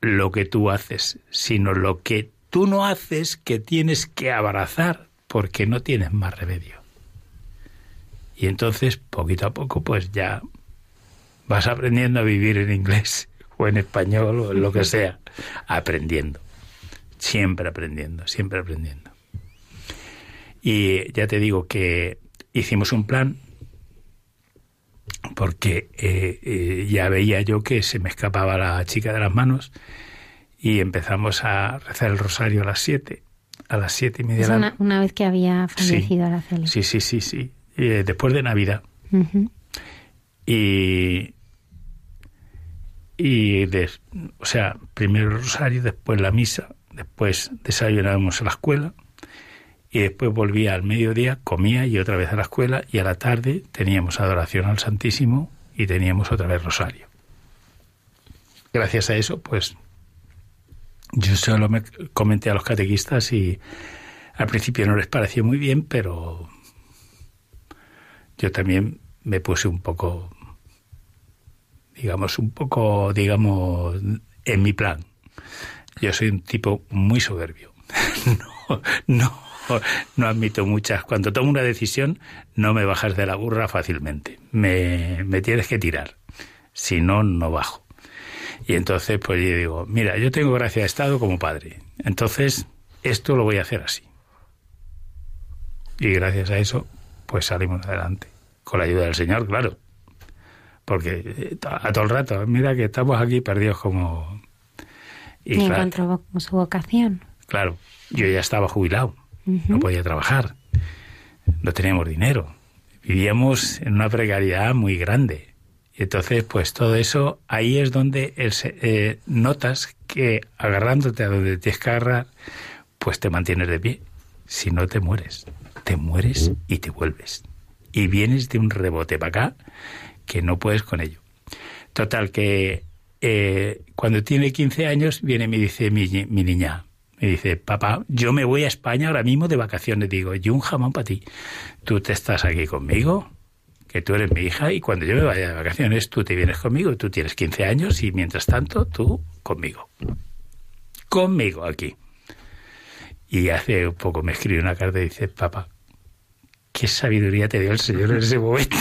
lo que tú haces, sino lo que tú no haces que tienes que abrazar porque no tienes más remedio. Y entonces, poquito a poco, pues ya vas aprendiendo a vivir en inglés o en español o en lo que sea, aprendiendo. Siempre aprendiendo, siempre aprendiendo. Y ya te digo que hicimos un plan porque eh, eh, ya veía yo que se me escapaba la chica de las manos y empezamos a rezar el rosario a las siete, a las siete y media.
una, una, vez que había fallecido sí, Araceli.
Sí, sí, sí, sí. Eh, después de Navidad. Y y de, o sea, primero el rosario, después la misa, después desayunábamos a la escuela y después volvía al mediodía, comía y otra vez a la escuela y a la tarde teníamos adoración al Santísimo y teníamos otra vez rosario. Gracias a eso, pues yo solo me comenté a los catequistas y al principio no les pareció muy bien, pero yo también me puse un poco, digamos, un poco, digamos, en mi plan. Yo soy un tipo muy soberbio. no, no no admito muchas. Cuando tomo una decisión, no me bajas de la burra fácilmente. Me, me tienes que tirar. Si no, no bajo. Y entonces, pues yo digo, mira, yo tengo gracia de Estado como padre. Entonces, esto lo voy a hacer así. Y gracias a eso, pues salimos adelante. Con la ayuda del Señor, claro. Porque eh, a todo el rato, mira que estamos aquí perdidos como...
Y, y encontró su vocación.
Claro, yo ya estaba jubilado no podía trabajar, no teníamos dinero, vivíamos en una precariedad muy grande. Y entonces, pues todo eso, ahí es donde eh, notas que agarrándote a donde tienes que agarrar, pues te mantienes de pie. Si no te mueres, te mueres y te vuelves. Y vienes de un rebote para acá que no puedes con ello. Total, que eh, cuando tiene 15 años viene y me dice mi, niña, me dice, papá, yo me voy a España ahora mismo de vacaciones. Digo, y un jamón para ti. Tú te estás aquí conmigo, que tú eres mi hija, y cuando yo me vaya de vacaciones, tú te vienes conmigo. Tú tienes 15 años y mientras tanto, tú conmigo. Conmigo aquí. Y hace poco me escribe una carta y dice, papá, qué sabiduría te dio el Señor en ese momento.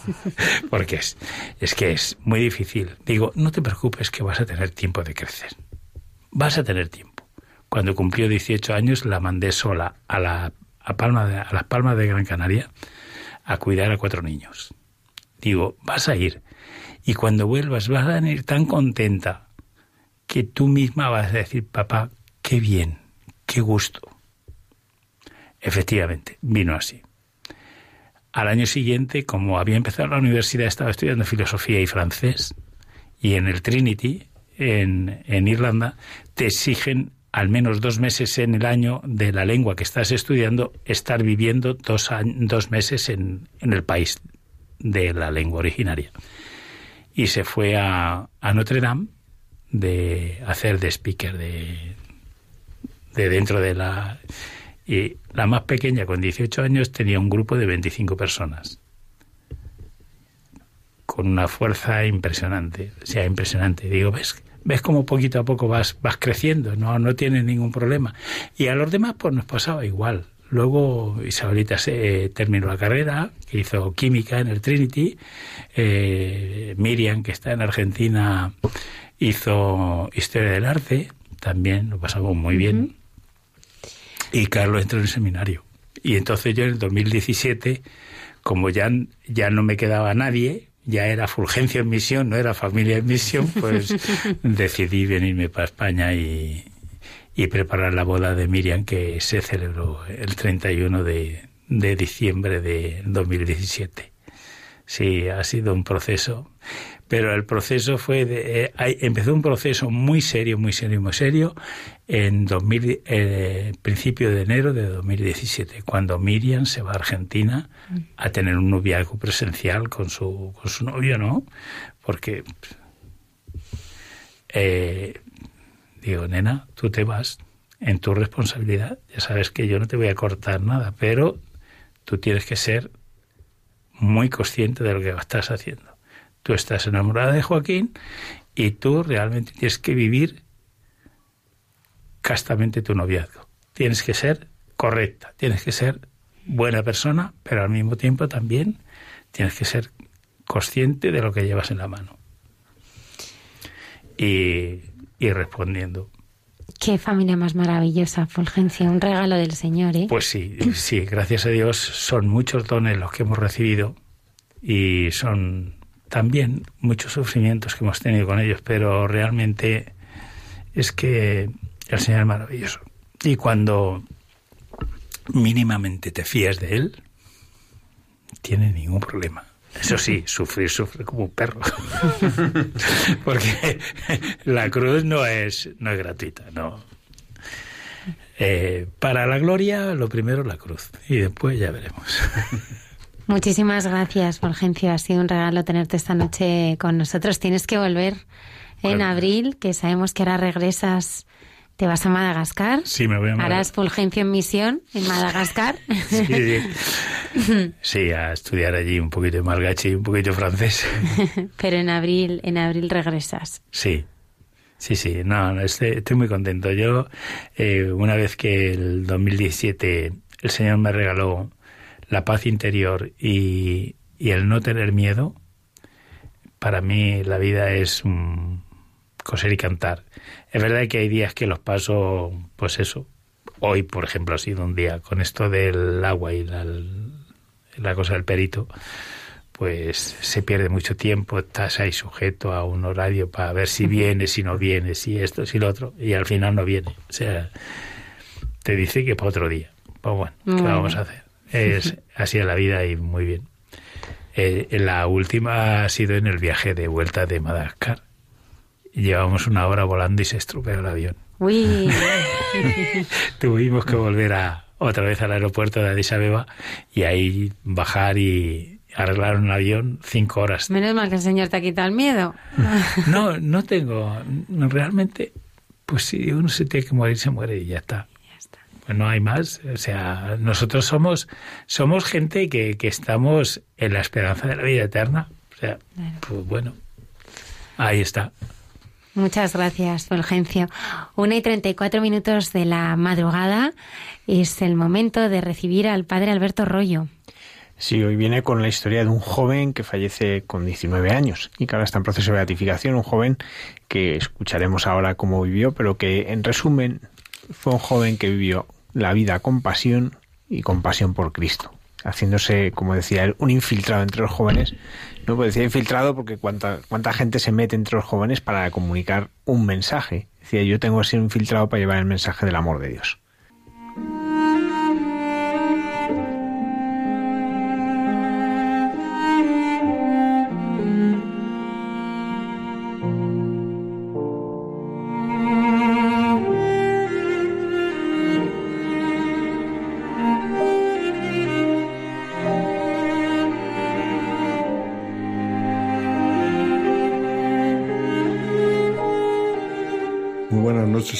Porque es, es que es muy difícil. Digo, no te preocupes que vas a tener tiempo de crecer. Vas a tener tiempo. Cuando cumplió 18 años la mandé sola a, la, a, Palma de, a las Palmas de Gran Canaria a cuidar a cuatro niños. Digo, vas a ir y cuando vuelvas vas a venir tan contenta que tú misma vas a decir, papá, qué bien, qué gusto. Efectivamente, vino así. Al año siguiente, como había empezado la universidad, estaba estudiando filosofía y francés, y en el Trinity, en, Irlanda, te exigen al menos dos meses en el año de la lengua que estás estudiando, estar viviendo dos, dos meses en, en, el país de la lengua originaria. Y se fue a, a Notre Dame de hacer de speaker de, de dentro de la... Y la más pequeña, con 18 años, tenía un grupo de 25 personas con una fuerza impresionante, o sea, impresionante. Digo, ¿ves? ves como poquito a poco vas, vas creciendo, no, no tienes ningún problema. Y a los demás pues nos pasaba igual. Luego Isabelita se, terminó la carrera, que hizo química en el Trinity. Eh, Miriam, que está en Argentina, hizo historia del arte, también lo pasamos muy bien. Y Carlos entró en el seminario. Y entonces yo en el 2017, como ya, ya no me quedaba nadie, ya era Fulgencio en misión, no era familia en misión, pues decidí venirme para España y, y, preparar la boda de Miriam que se celebró el 31 de, de diciembre de 2017. Sí, ha sido un proceso pero el proceso fue de, eh, empezó un proceso muy serio, muy serio, muy serio en 2000, eh, principio de enero de 2017, cuando Miriam se va a Argentina a tener un noviazgo presencial con su, con su novio, ¿no? Porque eh, digo, nena, tú te vas en tu responsabilidad, ya sabes que yo no te voy a cortar nada, pero tú tienes que ser muy consciente de lo que estás haciendo Tú estás enamorada de Joaquín y tú realmente tienes que vivir castamente tu noviazgo. Tienes que ser correcta, tienes que ser buena persona, pero al mismo tiempo también tienes que ser consciente de lo que llevas en la mano. y, y respondiendo.
Qué familia más maravillosa, Fulgencio, un regalo del Señor, ¿eh?
Pues sí, sí, gracias a Dios son muchos dones los que hemos recibido y son también muchos sufrimientos que hemos tenido con ellos, pero realmente es que el Señor es maravilloso. Y cuando mínimamente te fías de Él, tiene ningún problema. Eso sí, sufrir, sufre como un perro. Porque la cruz no es, no es gratuita, no. Eh, para la gloria, lo primero la cruz. Y después ya veremos.
Muchísimas gracias, Fulgencio. Ha sido un regalo tenerte esta noche con nosotros. Tienes que volver en abril, que sabemos que ahora regresas ¿Te vas a Madagascar?
Sí, me voy a Madagascar.
¿Harás Fulgencio en misión en Madagascar?
sí, sí. sí, a estudiar allí un poquito de malgache y un poquito de francés.
Pero en abril, en abril regresas.
Sí, sí, sí. No, estoy, estoy muy contento. Yo, eh, una vez que el 2017 el Señor me regaló la paz interior y, y el no tener miedo, para mí la vida es un coser y cantar. Es verdad que hay días que los paso, pues eso. Hoy, por ejemplo, ha sido un día con esto del agua y la, la cosa del perito, pues se pierde mucho tiempo, estás ahí sujeto a un horario para ver si viene, si no viene, si esto, si lo otro, y al final no viene. O sea, te dice que para otro día. Pues bueno, ¿qué vamos a hacer? Es así es la vida y muy bien. Eh, la última ha sido en el viaje de vuelta de Madagascar llevamos una hora volando y se estropeó el avión.
Uy.
Tuvimos que volver a otra vez al aeropuerto de Addis Abeba y ahí bajar y arreglar un avión cinco horas.
Menos mal que el señor te ha quitado el miedo.
no, no tengo. Realmente, pues si uno se tiene que morir, se muere y ya está. Pues no hay más. O sea, nosotros somos, somos gente que, que estamos en la esperanza de la vida eterna. O sea, pues bueno, ahí está.
Muchas gracias, Fulgencio. Una y treinta y cuatro minutos de la madrugada es el momento de recibir al padre Alberto Rollo.
Sí, hoy viene con la historia de un joven que fallece con 19 años y que ahora está en proceso de beatificación. Un joven que escucharemos ahora cómo vivió, pero que en resumen fue un joven que vivió la vida con pasión y con pasión por Cristo haciéndose, como decía él, un infiltrado entre los jóvenes. No puedo decir infiltrado porque cuánta, cuánta gente se mete entre los jóvenes para comunicar un mensaje. Decía, yo tengo que ser infiltrado para llevar el mensaje del amor de Dios.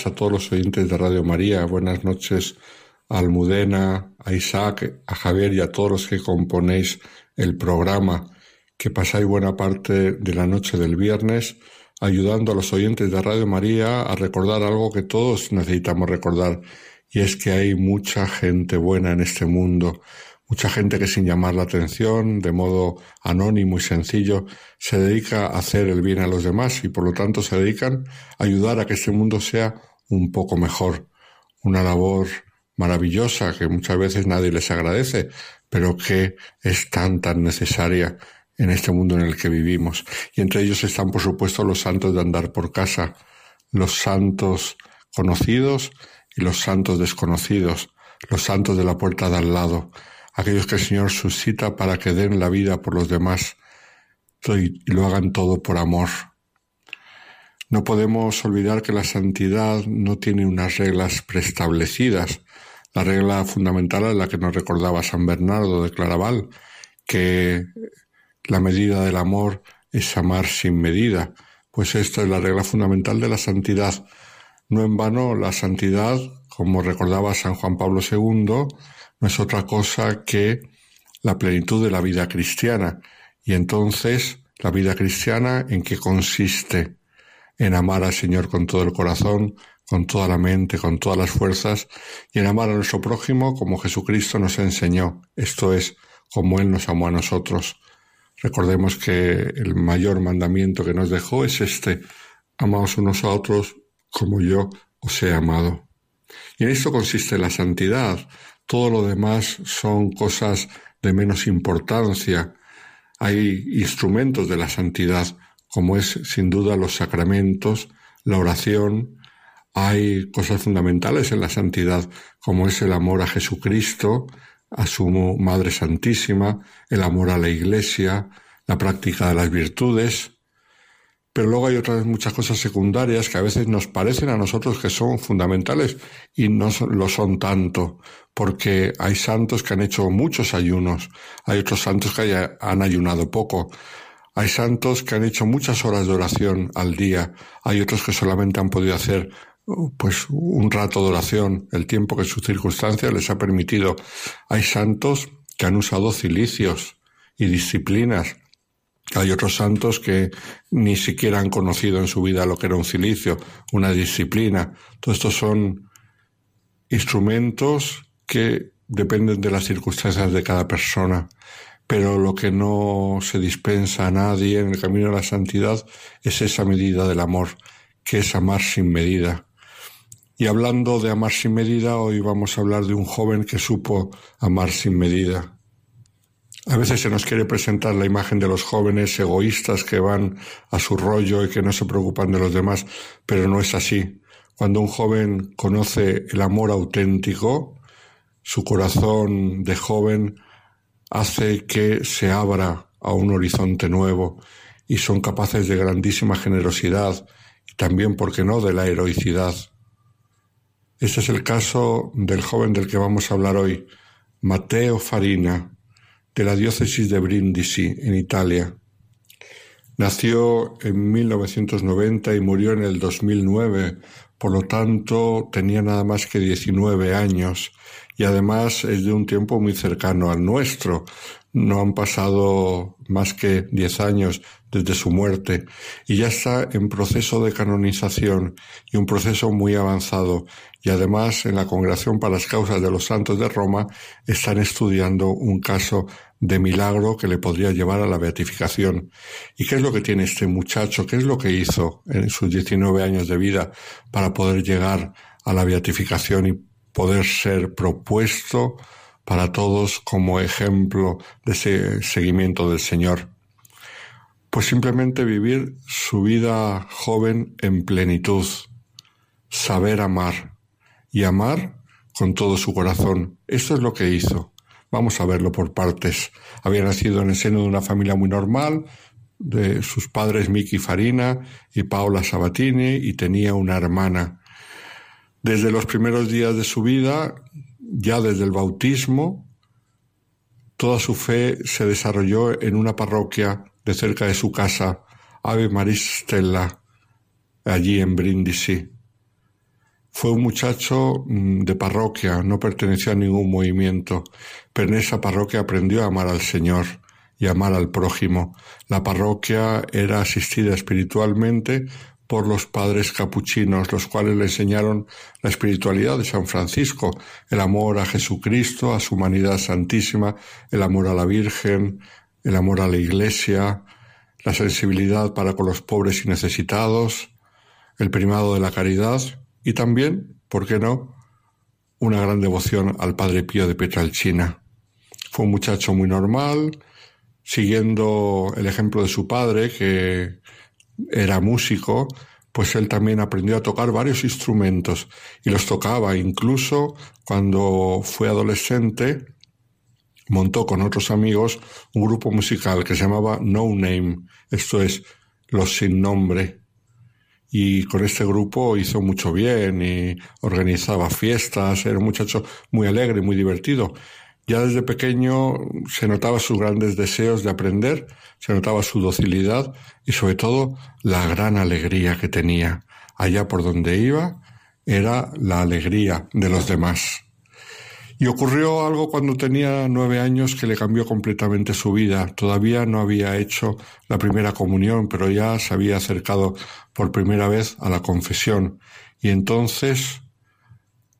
A todos los oyentes de Radio María. Buenas noches a Almudena, a Isaac, a Javier y a todos los que componéis el programa. Que pasáis buena parte de la noche del viernes ayudando a los oyentes de Radio María a recordar algo que todos necesitamos recordar. Y es que hay mucha gente buena en este mundo Mucha gente que sin llamar la atención, de modo anónimo y sencillo, se dedica a hacer el bien a los demás y por lo tanto se dedican a ayudar a que este mundo sea un poco mejor. Una labor maravillosa que muchas veces nadie les agradece, pero que es tan, tan necesaria en este mundo en el que vivimos. Y entre ellos están, por supuesto, los santos de andar por casa, los santos conocidos y los santos desconocidos, los santos de la puerta de al lado, aquellos que el Señor suscita para que den la vida por los demás y lo hagan todo por amor. No podemos olvidar que la santidad no tiene unas reglas preestablecidas. La regla fundamental es la que nos recordaba San Bernardo de Claraval, que la medida del amor es amar sin medida. Pues esta es la regla fundamental de la santidad. No en vano la santidad, como recordaba San Juan Pablo II, no es otra cosa que la plenitud de la vida cristiana. Y entonces, la vida cristiana, ¿en qué consiste? En amar al Señor con todo el corazón, con toda la mente, con todas las fuerzas, y en amar a nuestro prójimo como Jesucristo nos enseñó, esto es, como Él nos amó a nosotros. Recordemos que el mayor mandamiento que nos dejó es este, amaos unos a otros como yo os he amado. Y en esto consiste la santidad. Todo lo demás son cosas de menos importancia. Hay instrumentos de la santidad, como es sin duda los sacramentos, la oración. Hay cosas fundamentales en la santidad, como es el amor a Jesucristo, a su Madre Santísima, el amor a la Iglesia, la práctica de las virtudes. Pero luego hay otras muchas cosas secundarias que a veces nos parecen a nosotros que son fundamentales y no lo son tanto, porque hay santos que han hecho muchos ayunos, hay otros santos que han ayunado poco, hay santos que han hecho muchas horas de oración al día, hay otros que solamente han podido hacer pues un rato de oración, el tiempo que sus circunstancias les ha permitido. Hay santos que han usado cilicios y disciplinas. Hay otros santos que ni siquiera han conocido en su vida lo que era un cilicio, una disciplina. Todos estos son instrumentos que dependen de las circunstancias de cada persona. Pero lo que no se dispensa a nadie en el camino de la santidad es esa medida del amor, que es amar sin medida. Y hablando de amar sin medida, hoy vamos a hablar de un joven que supo amar sin medida. A veces se nos quiere presentar la imagen de los jóvenes egoístas que van a su rollo y que no se preocupan de los demás, pero no es así. Cuando un joven conoce el amor auténtico, su corazón de joven hace que se abra a un horizonte nuevo y son capaces de grandísima generosidad también, ¿por qué no?, de la heroicidad. Este es el caso del joven del que vamos a hablar hoy, Matteo Farina, de la diócesis de Brindisi, en Italia. Nació en 1990 y murió en el 2009, por lo tanto tenía nada más que 19 años y además es de un tiempo muy cercano al nuestro. No han pasado más que 10 años desde su muerte y ya está en proceso de canonización y un proceso muy avanzado y además en la Congregación para las Causas de los Santos de Roma están estudiando un caso de milagro que le podría llevar a la beatificación. ¿Y qué es lo que tiene este muchacho? ¿Qué es lo que hizo en sus 19 años de vida para poder llegar a la beatificación y poder ser propuesto para todos como ejemplo de ese seguimiento del Señor? Pues simplemente vivir su vida joven en plenitud, saber amar y amar con todo su corazón. Esto es lo que hizo. Vamos a verlo por partes. Había nacido en el seno de una familia muy normal, de sus padres Miki Farina y Paola Sabatini, y tenía una hermana. Desde los primeros días de su vida, ya desde el bautismo, toda su fe se desarrolló en una parroquia de cerca de su casa, Ave Maris Stella, allí en Brindisi. Fue un muchacho mm, de parroquia, no pertenecía a ningún movimiento, pero en esa parroquia aprendió a amar al Señor y amar al prójimo. La parroquia era asistida espiritualmente por los padres capuchinos, los cuales le enseñaron la espiritualidad de San Francisco, el amor a Jesucristo, a su humanidad santísima, el amor a la Virgen, el amor a la Iglesia, la sensibilidad para con los pobres y necesitados, el primado de la caridad y también, ¿por qué no?, una gran devoción al Padre Pío de Petralcina. Fue un muchacho muy normal, siguiendo el ejemplo de su padre, que era músico, pues él también aprendió a tocar varios instrumentos y los tocaba. Incluso cuando fue adolescente, montó con otros amigos un grupo musical que se llamaba No Name, esto es, Los Sin Nombre. Y con este grupo hizo mucho bien y organizaba fiestas, era un muchacho muy alegre, muy divertido. Ya desde pequeño se notaba sus grandes deseos de aprender, se notaba su docilidad y sobre todo la gran alegría que tenía. Allá por donde iba era la alegría de los demás. Y ocurrió algo cuando tenía nueve años que le cambió completamente su vida. Todavía no había hecho la primera comunión, pero ya se había acercado por primera vez a la confesión. Y entonces,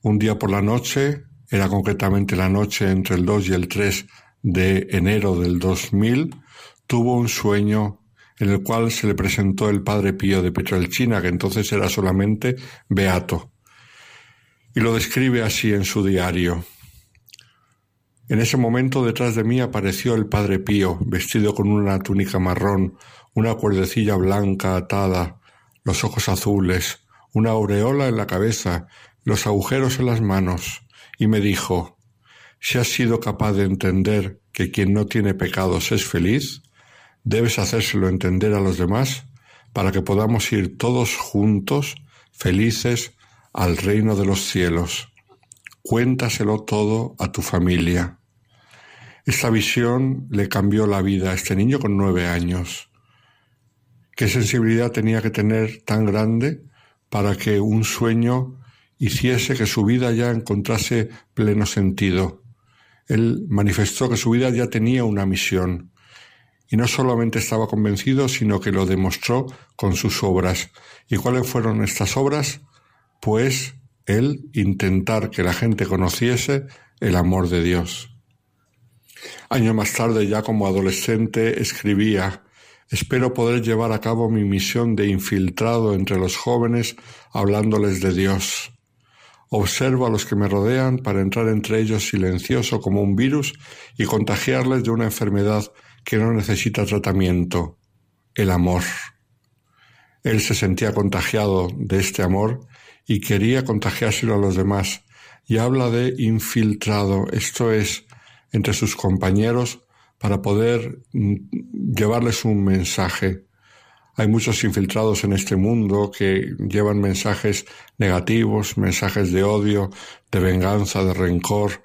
un día por la noche, era concretamente la noche entre el 2 y el 3 de enero del 2000, tuvo un sueño en el cual se le presentó el padre Pío de Petrelchina, que entonces era solamente beato. Y lo describe así en su diario. En ese momento detrás de mí apareció el padre Pío, vestido con una túnica marrón, una cuerdecilla blanca atada, los ojos azules, una aureola en la cabeza, los agujeros en las manos, y me dijo, si has sido capaz de entender que quien no tiene pecados es feliz, debes hacérselo entender a los demás para que podamos ir todos juntos, felices, al reino de los cielos. Cuéntaselo todo a tu familia. Esta visión le cambió la vida a este niño con nueve años. ¿Qué sensibilidad tenía que tener tan grande para que un sueño hiciese que su vida ya encontrase pleno sentido? Él manifestó que su vida ya tenía una misión y no solamente estaba convencido, sino que lo demostró con sus obras. ¿Y cuáles fueron estas obras? Pues él intentar que la gente conociese el amor de Dios. Año más tarde, ya como adolescente, escribía Espero poder llevar a cabo mi misión de infiltrado entre los jóvenes hablándoles de Dios. Observo a los que me rodean para entrar entre ellos silencioso como un virus y contagiarles de una enfermedad que no necesita tratamiento, el amor. Él se sentía contagiado de este amor y quería contagiárselo a los demás, y habla de infiltrado, esto es, entre sus compañeros para poder mm, llevarles un mensaje. Hay muchos infiltrados en este mundo que llevan mensajes negativos, mensajes de odio, de venganza, de rencor,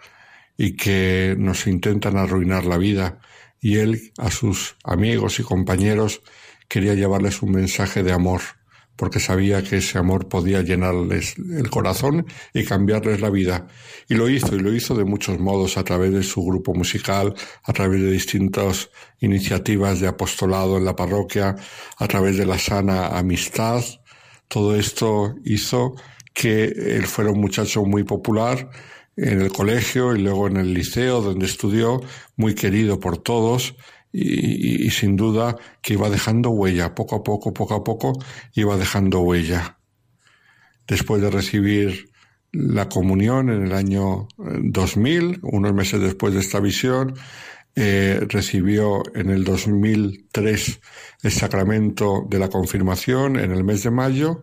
y que nos intentan arruinar la vida. Y él a sus amigos y compañeros quería llevarles un mensaje de amor, porque sabía que ese amor podía llenarles el corazón y cambiarles la vida. Y lo hizo, y lo hizo de muchos modos, a través de su grupo musical, a través de distintas iniciativas de apostolado en la parroquia, a través de la sana amistad. Todo esto hizo que él fuera un muchacho muy popular, en el colegio y luego en el liceo donde estudió, muy querido por todos y, sin duda que iba dejando huella, poco a poco, poco a poco, iba dejando huella. Después de recibir la comunión en el año 2000, eh, unos meses después de esta visión, eh, recibió en el 2003 el sacramento de la confirmación en el mes de mayo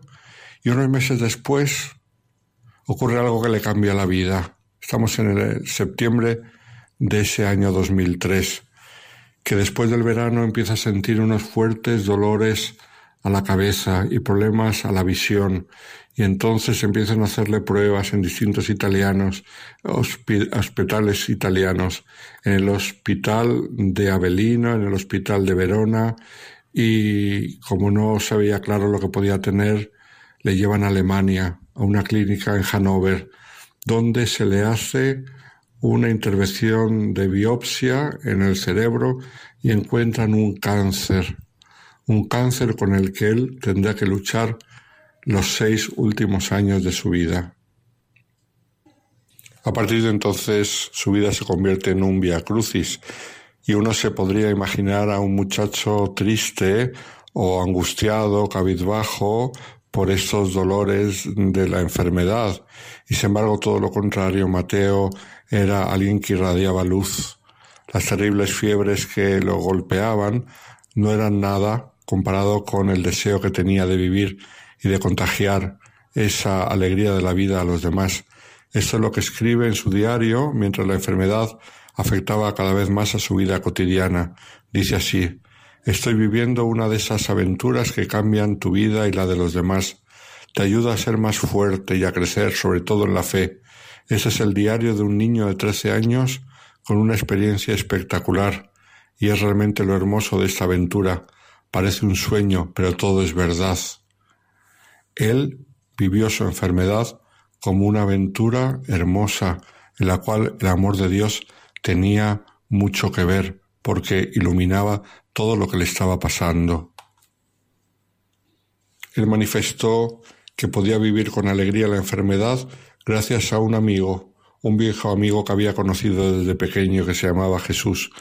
y unos meses después ocurre algo que le cambia la vida. Estamos en el septiembre de ese año 2003, que después del verano empieza a sentir unos fuertes dolores a la cabeza y problemas a la visión. Y entonces empiezan a hacerle pruebas en distintos italianos, hospitales italianos, en el hospital de Avellino, en el hospital de Verona, y como no sabía claro lo que podía tener, le llevan a Alemania, a una clínica en Hannover, donde se le hace una intervención de biopsia en el cerebro y encuentran un cáncer, un cáncer con el que él tendrá que luchar los seis últimos años de su vida. A partir de entonces su vida se convierte en un via crucis y uno se podría imaginar a un muchacho triste o angustiado, cabizbajo, por estos dolores de la enfermedad. Y sin embargo, todo lo contrario, Mateo era alguien que irradiaba luz. Las terribles fiebres que lo golpeaban no eran nada comparado con el deseo que tenía de vivir y de contagiar esa alegría de la vida a los demás. Esto es lo que escribe en su diario mientras la enfermedad afectaba cada vez más a su vida cotidiana. Dice así, Estoy viviendo una de esas aventuras que cambian tu vida y la de los demás. Te ayuda a ser más fuerte y a crecer, sobre todo en la fe. Ese es el diario de un niño de 13 años con una experiencia espectacular. Y es realmente lo hermoso de esta aventura. Parece un sueño, pero todo es verdad. Él vivió su enfermedad como una aventura hermosa en la cual el amor de Dios tenía mucho que ver porque iluminaba todo lo que le estaba pasando. Él manifestó que podía vivir con alegría la enfermedad gracias a un amigo, un viejo amigo que había conocido desde pequeño que se llamaba Jesús,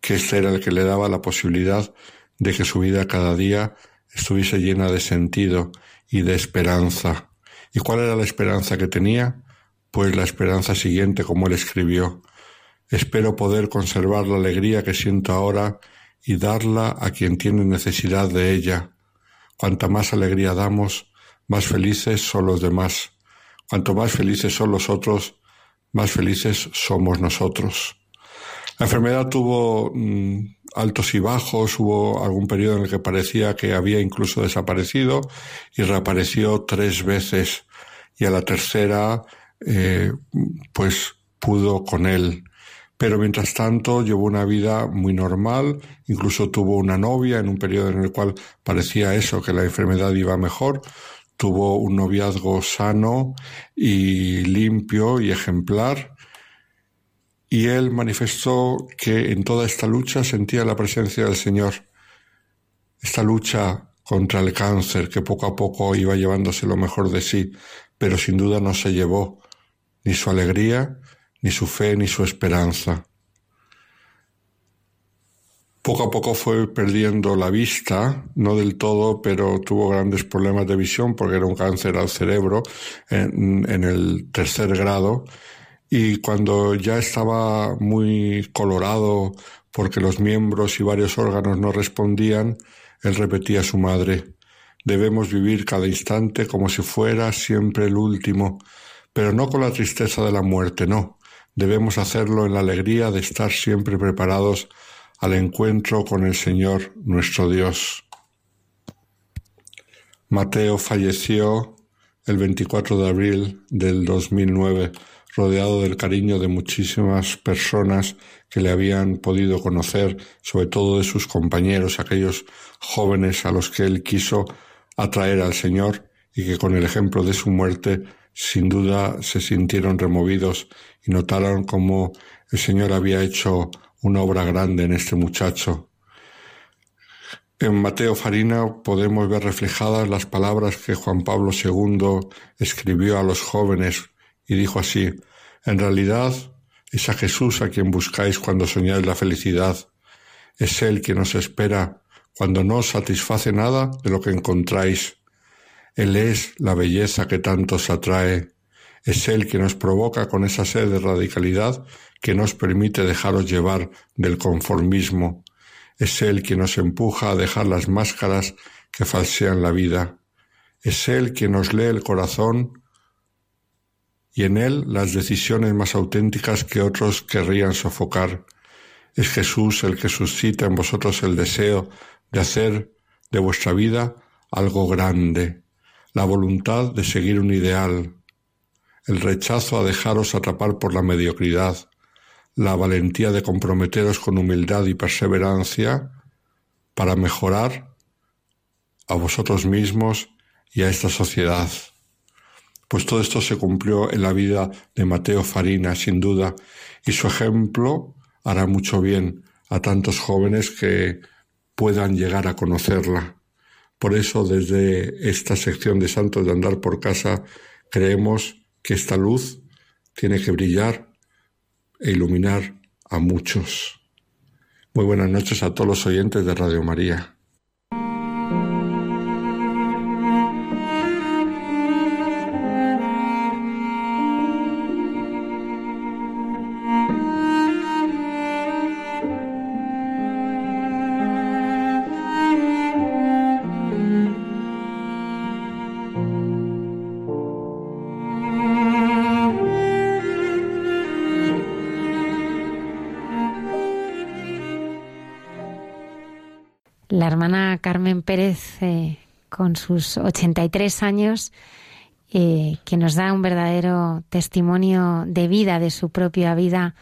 que este era el que le daba la posibilidad de que su vida cada día estuviese llena de sentido y de esperanza. ¿Y cuál era la esperanza que tenía? Pues la esperanza siguiente, como él escribió. Espero poder conservar la alegría que siento ahora y darla a quien tiene necesidad de ella. Cuanta más alegría damos, más felices son los demás. Cuanto más felices son los otros, más felices somos nosotros. La enfermedad tuvo mm, altos y bajos, hubo algún periodo en el que parecía que había incluso desaparecido y reapareció tres veces y a la tercera eh, pues pudo con él. Pero mientras tanto llevó una vida muy normal, incluso tuvo una novia en un periodo en el cual parecía eso, que la enfermedad iba mejor, tuvo un noviazgo sano y limpio y ejemplar, y él manifestó que en toda esta lucha sentía la presencia del Señor. Esta lucha contra el cáncer que poco a poco iba llevándose lo mejor de sí, pero sin duda no se llevó ni su alegría, ni su fe, ni su esperanza. Poco a poco fue perdiendo la vista, no del todo, pero tuvo grandes problemas de visión porque era un cáncer al cerebro en, el tercer grado. Y cuando ya estaba muy colorado porque los miembros y varios órganos no respondían, él repetía a su madre, debemos vivir cada instante como si fuera siempre el último, pero no con la tristeza de la muerte, no, debemos hacerlo en la alegría de estar siempre preparados al encuentro con el Señor nuestro Dios. Mateo falleció el 24 de abril del 2009 rodeado del cariño de muchísimas personas que le habían podido conocer, sobre todo de sus compañeros, aquellos jóvenes a los que él quiso atraer al Señor y que con el ejemplo de su muerte sin duda se sintieron removidos y notaron cómo el Señor había hecho una obra grande en este muchacho. En Mateo Farina podemos ver reflejadas las palabras que Juan Pablo II escribió a los jóvenes y dijo así, en realidad es a Jesús a quien buscáis cuando soñáis la felicidad. Es Él quien os espera cuando no os satisface nada de lo que encontráis. Él es la belleza que tanto os atrae. Es Él quien os provoca con esa sed de radicalidad que nos permite dejaros llevar del conformismo. Es Él quien os empuja a dejar las máscaras que falsean la vida. Es Él quien nos lee el corazón y en él las decisiones más auténticas que otros querrían sofocar. Es Jesús el que suscita en vosotros el deseo de hacer de vuestra vida algo grande, la voluntad de seguir un ideal, el rechazo a dejaros atrapar por la mediocridad, la valentía de comprometeros con humildad y perseverancia para mejorar a vosotros mismos y a esta sociedad. Pues todo esto se cumplió en la vida de Mateo Farina, sin duda, y su ejemplo hará mucho bien a tantos jóvenes que puedan llegar a conocerla. Por eso, desde esta sección de Santos de Andar por Casa, creemos que esta luz tiene que brillar e iluminar a muchos. Muy buenas noches a todos los oyentes de Radio María.
Carmen Pérez, eh, con sus 83 años, eh, que nos da un verdadero testimonio de vida, de su propia vida,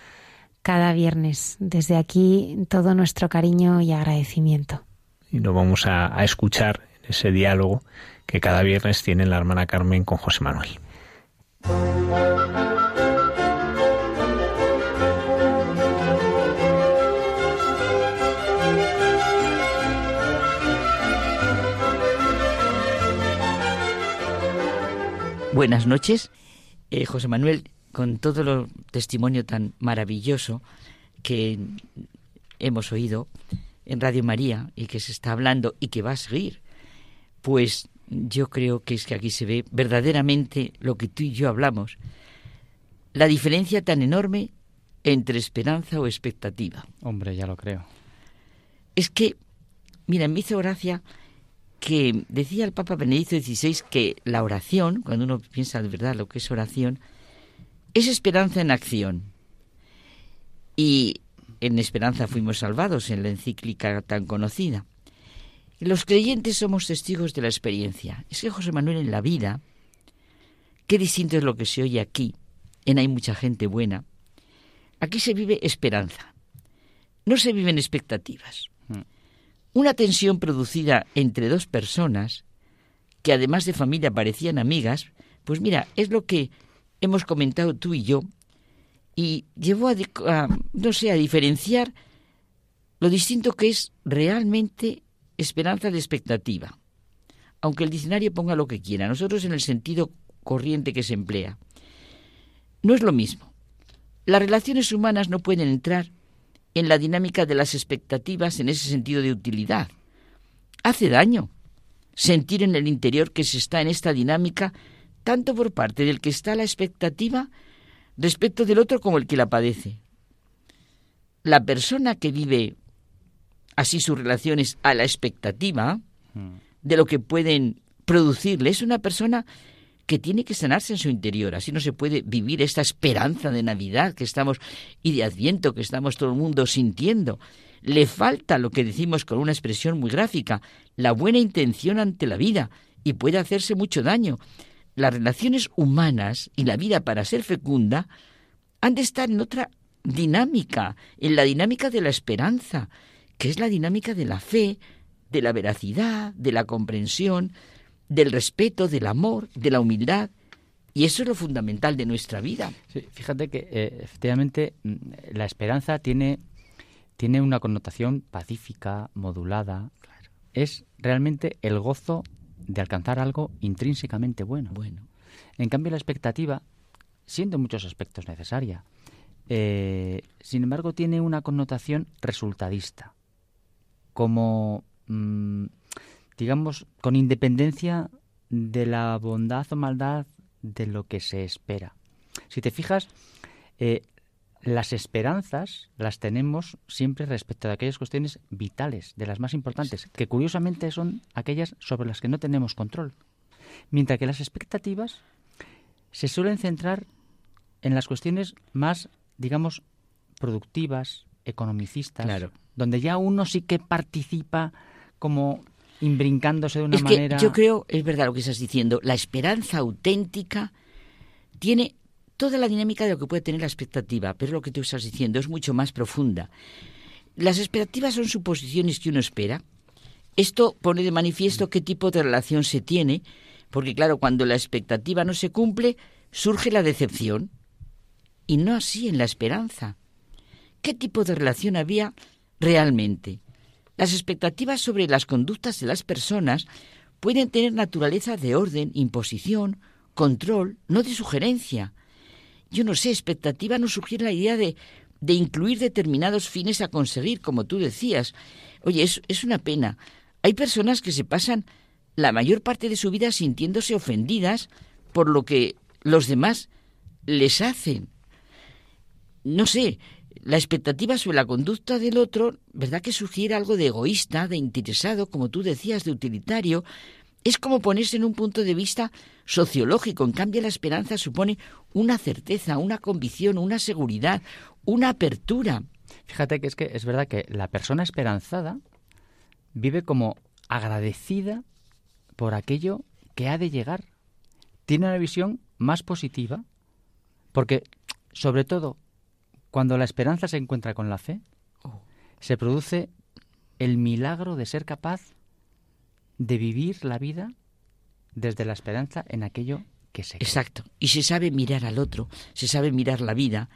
cada viernes. Desde aquí todo nuestro cariño y agradecimiento.
Y lo vamos a, a escuchar en ese diálogo que cada viernes tiene la hermana Carmen con José Manuel.
Buenas noches, eh, José Manuel, con todo el testimonio tan maravilloso que hemos oído, en Radio María y que se está hablando y que va a seguir, pues yo creo que es que aquí se ve verdaderamente lo que tú y yo hablamos, la diferencia tan enorme entre esperanza o expectativa.
Hombre, ya lo creo.
Es que, mira, me hizo gracia que decía el Papa Benedicto XVI que la oración, cuando uno piensa de verdad lo que es oración, es esperanza en acción. Y en esperanza fuimos salvados en la encíclica tan conocida. Los creyentes somos testigos de la experiencia. Es que José Manuel en la vida, qué distinto es lo que se oye aquí, en Hay mucha gente buena, aquí se vive esperanza, no se viven expectativas. Una tensión producida entre dos personas, que además de familia parecían amigas, pues mira, es lo que hemos comentado tú y yo, y llevó a, no sé, a diferenciar lo distinto que es realmente esperanza de expectativa, aunque el diccionario ponga lo que quiera, nosotros en el sentido corriente que se emplea. No es lo mismo. Las relaciones humanas no pueden entrar en la dinámica de las expectativas en ese sentido de utilidad. Hace daño sentir en el interior que se está en esta dinámica tanto por parte del que está la expectativa respecto del otro como el que la padece. La persona que vive así sus relaciones a la expectativa de lo que pueden producirle. Es una persona que tiene que sanarse en su interior. Así no se puede vivir esta esperanza de Navidad que estamos y de Adviento que estamos todo el mundo sintiendo. Le falta lo que decimos con una expresión muy gráfica, la buena intención ante la vida y puede hacerse mucho daño. Las relaciones humanas y la vida para ser fecunda han de estar en otra dinámica, en la dinámica de la esperanza, que es la dinámica de la fe, de la veracidad, de la comprensión, del respeto, del amor, de la humildad. Y eso es lo fundamental de nuestra vida.
fíjate que eh, efectivamente mm, la esperanza tiene, tiene una connotación pacífica, modulada. Es realmente el gozo de alcanzar algo intrínsecamente bueno.
bueno.
En cambio, la expectativa, siendo en muchos aspectos necesaria, eh, sin embargo, tiene una connotación resultadista como, mm, digamos, con independencia de la bondad o maldad de lo que se espera. Si te fijas, eh, las esperanzas las tenemos siempre respecto a aquellas cuestiones vitales, de las más importantes, que curiosamente son aquellas sobre las que no tenemos control. Mientras que las expectativas se suelen centrar en las cuestiones más, digamos, productivas, economicistas,
claro
donde ya uno sí que participa como imbrincándose de una
es
manera.
Que yo creo, es verdad lo que estás diciendo, la esperanza auténtica tiene toda la dinámica de lo que puede tener la expectativa, pero lo que tú estás diciendo es mucho más profunda. Las expectativas son suposiciones que uno espera. Esto pone de manifiesto qué tipo de relación se tiene, porque claro, cuando la expectativa no se cumple, surge la decepción. Y no así en la esperanza. ¿Qué tipo de relación había realmente. Las expectativas sobre las conductas de las personas pueden tener naturaleza de orden, imposición, control, no de sugerencia. Yo no sé, expectativa no sugiere la idea de, de incluir determinados fines a conseguir, como tú decías. Oye, es una pena. Hay personas que se pasan la mayor parte de su vida sintiéndose ofendidas por lo que los demás les hacen. No sé, la expectativa sobre la conducta del otro, ¿verdad que sugiere algo de egoísta, de interesado, como tú decías, de utilitario? Es como ponerse en un punto de vista sociológico. En cambio, la esperanza supone una certeza, una convicción, una seguridad, una apertura.
Fíjate que es que es verdad que la persona esperanzada vive como agradecida por aquello que ha de llegar. Tiene una visión más positiva porque, sobre todo, cuando la esperanza se encuentra con la fe, oh. se produce el milagro de ser capaz de vivir la vida desde la esperanza en aquello que se
Exacto. Y se sabe mirar al otro, se sabe mirar la vida.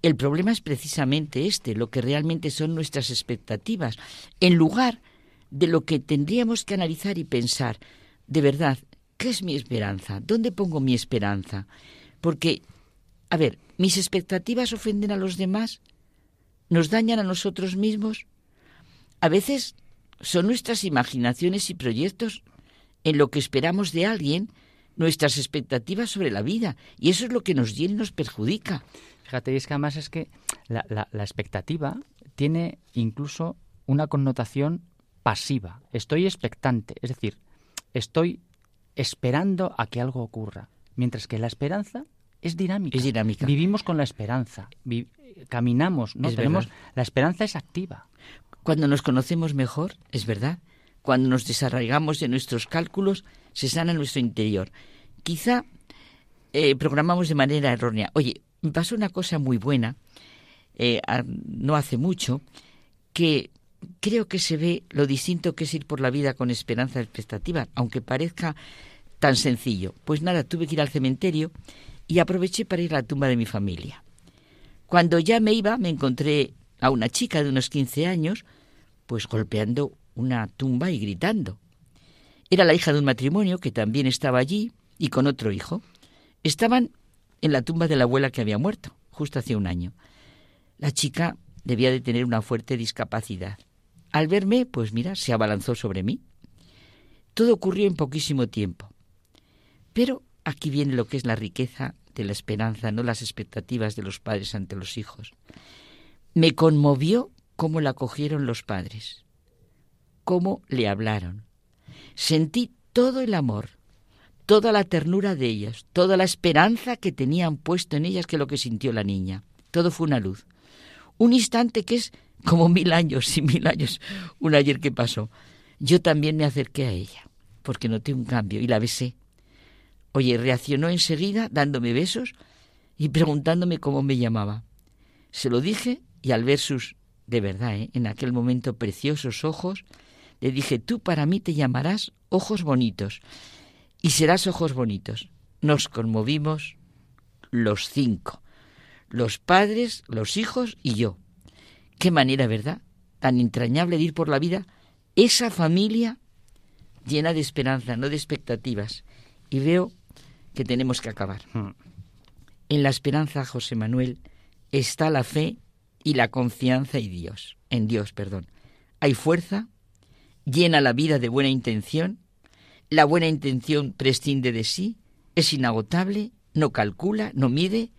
El problema es precisamente este, lo que realmente son nuestras expectativas, en lugar de lo que tendríamos que analizar y pensar, de verdad, ¿qué es mi esperanza? ¿Dónde pongo mi esperanza? Porque a ver, ¿mis expectativas ofenden a los demás? ¿Nos dañan a nosotros mismos? A veces son nuestras imaginaciones y proyectos en lo que esperamos de alguien, nuestras expectativas sobre la vida, y eso es lo que nos llena y nos perjudica.
Fíjate, y es que además es que la, la expectativa tiene incluso una connotación pasiva. Estoy expectante, es decir, estoy esperando a que algo ocurra. Mientras que la esperanza es dinámica.
Es dinámica.
Vivimos con la esperanza. caminamos, ¿no? Tenemos la esperanza es activa.
Cuando nos conocemos mejor, es verdad. Cuando nos desarraigamos de nuestros cálculos, se sana nuestro interior. Quizá eh, programamos de manera errónea. Oye, me pasó una cosa muy buena, eh, no hace mucho, que creo que se ve lo distinto que es ir por la vida con esperanza y expectativa, aunque parezca tan sencillo. Pues nada, tuve que ir al cementerio y aproveché para ir a la tumba de mi familia. Cuando ya me iba, me encontré a una chica de unos 15 años, pues golpeando una tumba y gritando. Era la hija de un matrimonio que también estaba allí y con otro hijo. Estaban en la tumba de la abuela que había muerto, justo hace un año. La chica debía de tener una fuerte discapacidad. Al verme, pues mira, se abalanzó sobre mí. Todo ocurrió en poquísimo tiempo. Pero aquí viene lo que es la riqueza de la esperanza, no las expectativas de los padres ante los hijos. Me conmovió cómo la cogieron los padres, cómo le hablaron. Sentí todo el amor, toda la ternura de ellas, toda la esperanza que tenían puesto en ellas que lo que sintió la niña. Todo fue una luz. Un instante que es como mil años y mil años, un ayer que pasó. Yo también me acerqué a ella, porque noté un cambio y la besé. Oye, reaccionó enseguida dándome besos y preguntándome cómo me llamaba. Se lo dije y al ver sus, de verdad, ¿eh? en aquel momento preciosos ojos, le dije, tú para mí te llamarás ojos bonitos y serás ojos bonitos. Nos conmovimos los cinco, los padres, los hijos y yo. Qué manera, ¿verdad? Tan entrañable de ir por la vida, esa familia llena de esperanza, no de expectativas. Y veo que tenemos que acabar. Hmm. En la esperanza, José Manuel, está la fe y la confianza en Dios, en Dios, perdón. Hay fuerza, llena la vida de buena intención, la buena intención prescinde de sí, es inagotable, no calcula, no mide,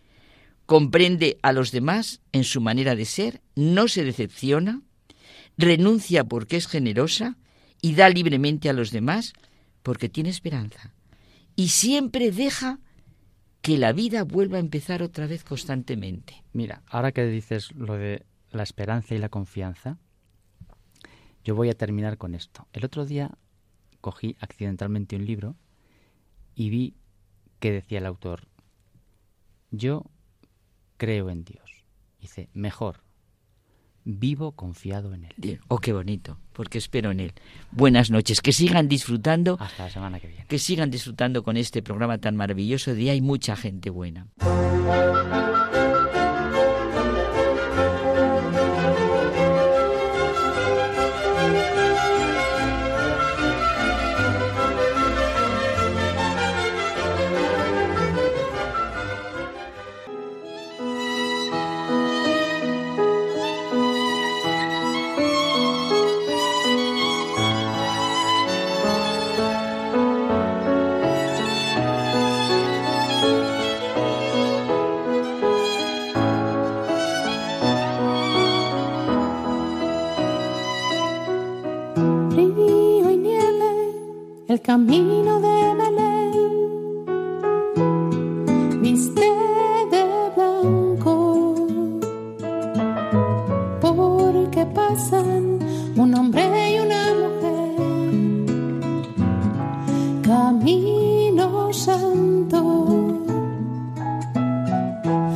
comprende a los demás en su manera de ser, no se decepciona, renuncia porque es generosa y da libremente a los demás porque tiene esperanza y siempre deja que la vida vuelva a empezar otra vez constantemente.
Mira, ahora que dices lo de la esperanza y la confianza, yo voy a terminar con esto. El otro día cogí accidentalmente un libro y vi que decía el autor, yo creo en Dios. Dice, mejor, vivo confiado en Él.
Oh, qué bonito, porque espero en Él. Buenas noches, que sigan disfrutando.
Hasta la semana que viene.
Que sigan disfrutando con este programa tan maravilloso de Hay mucha gente buena.
Camino de Belén. Viste de blanco, porque pasan un hombre y una mujer. Camino santo.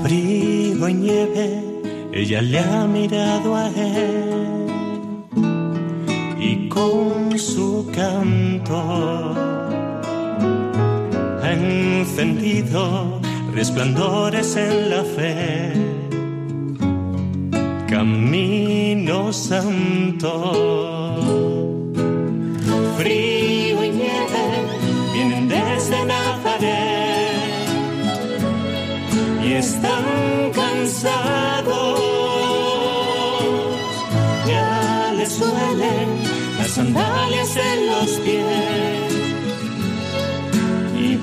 Frío y nieve, ella le ha mirado a él con su canto ha encendido resplandores en la fe. Camino santo, frío y nieve vienen desde Nazaret y están cansados. Ya les duele sandalias en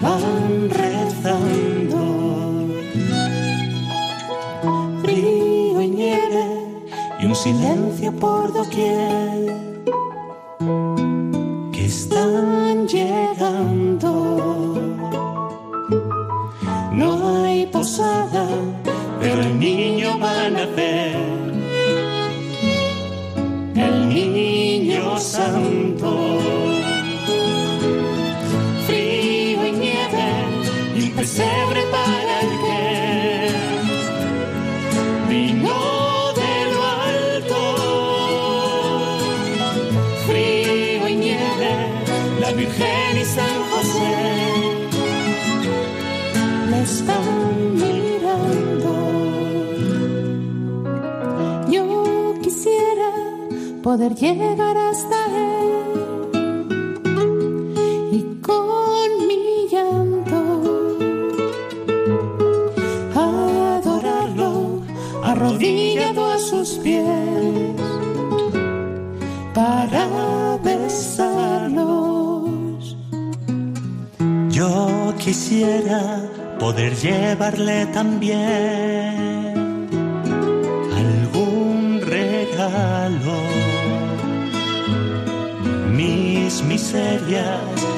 van rezando. Frío y nieve y un silencio por doquier
poder llegar hasta él y con mi llanto
adorarlo arrodillado a sus pies para besarlos. Yo quisiera poder llevarle también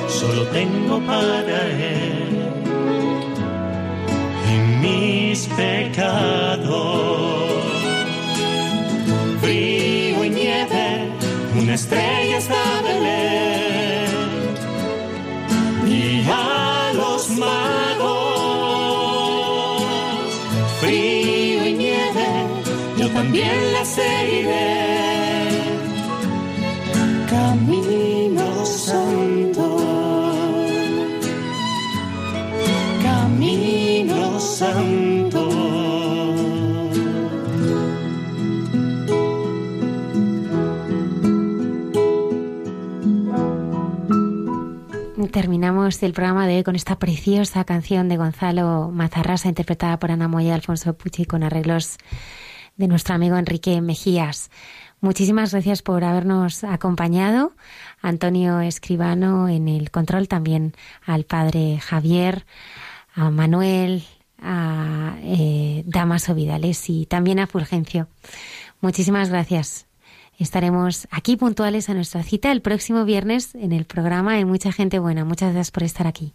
solo tengo para él y mis pecados. Frío y nieve, una estrella está Belén y a los magos. Frío y nieve, yo también la seguiré.
Terminamos el programa de hoy con esta preciosa canción de Gonzalo Mazarrasa, interpretada por Ana Moya y Alfonso Pucci, con arreglos de nuestro amigo Enrique Mejías. Muchísimas gracias por habernos acompañado. Antonio Escribano en el control, también al padre Javier, a Manuel, a eh, Damaso Vidales y también a Fulgencio. Muchísimas gracias. Estaremos aquí puntuales a nuestra cita el próximo viernes en el programa de Mucha Gente Buena. Muchas gracias por estar aquí.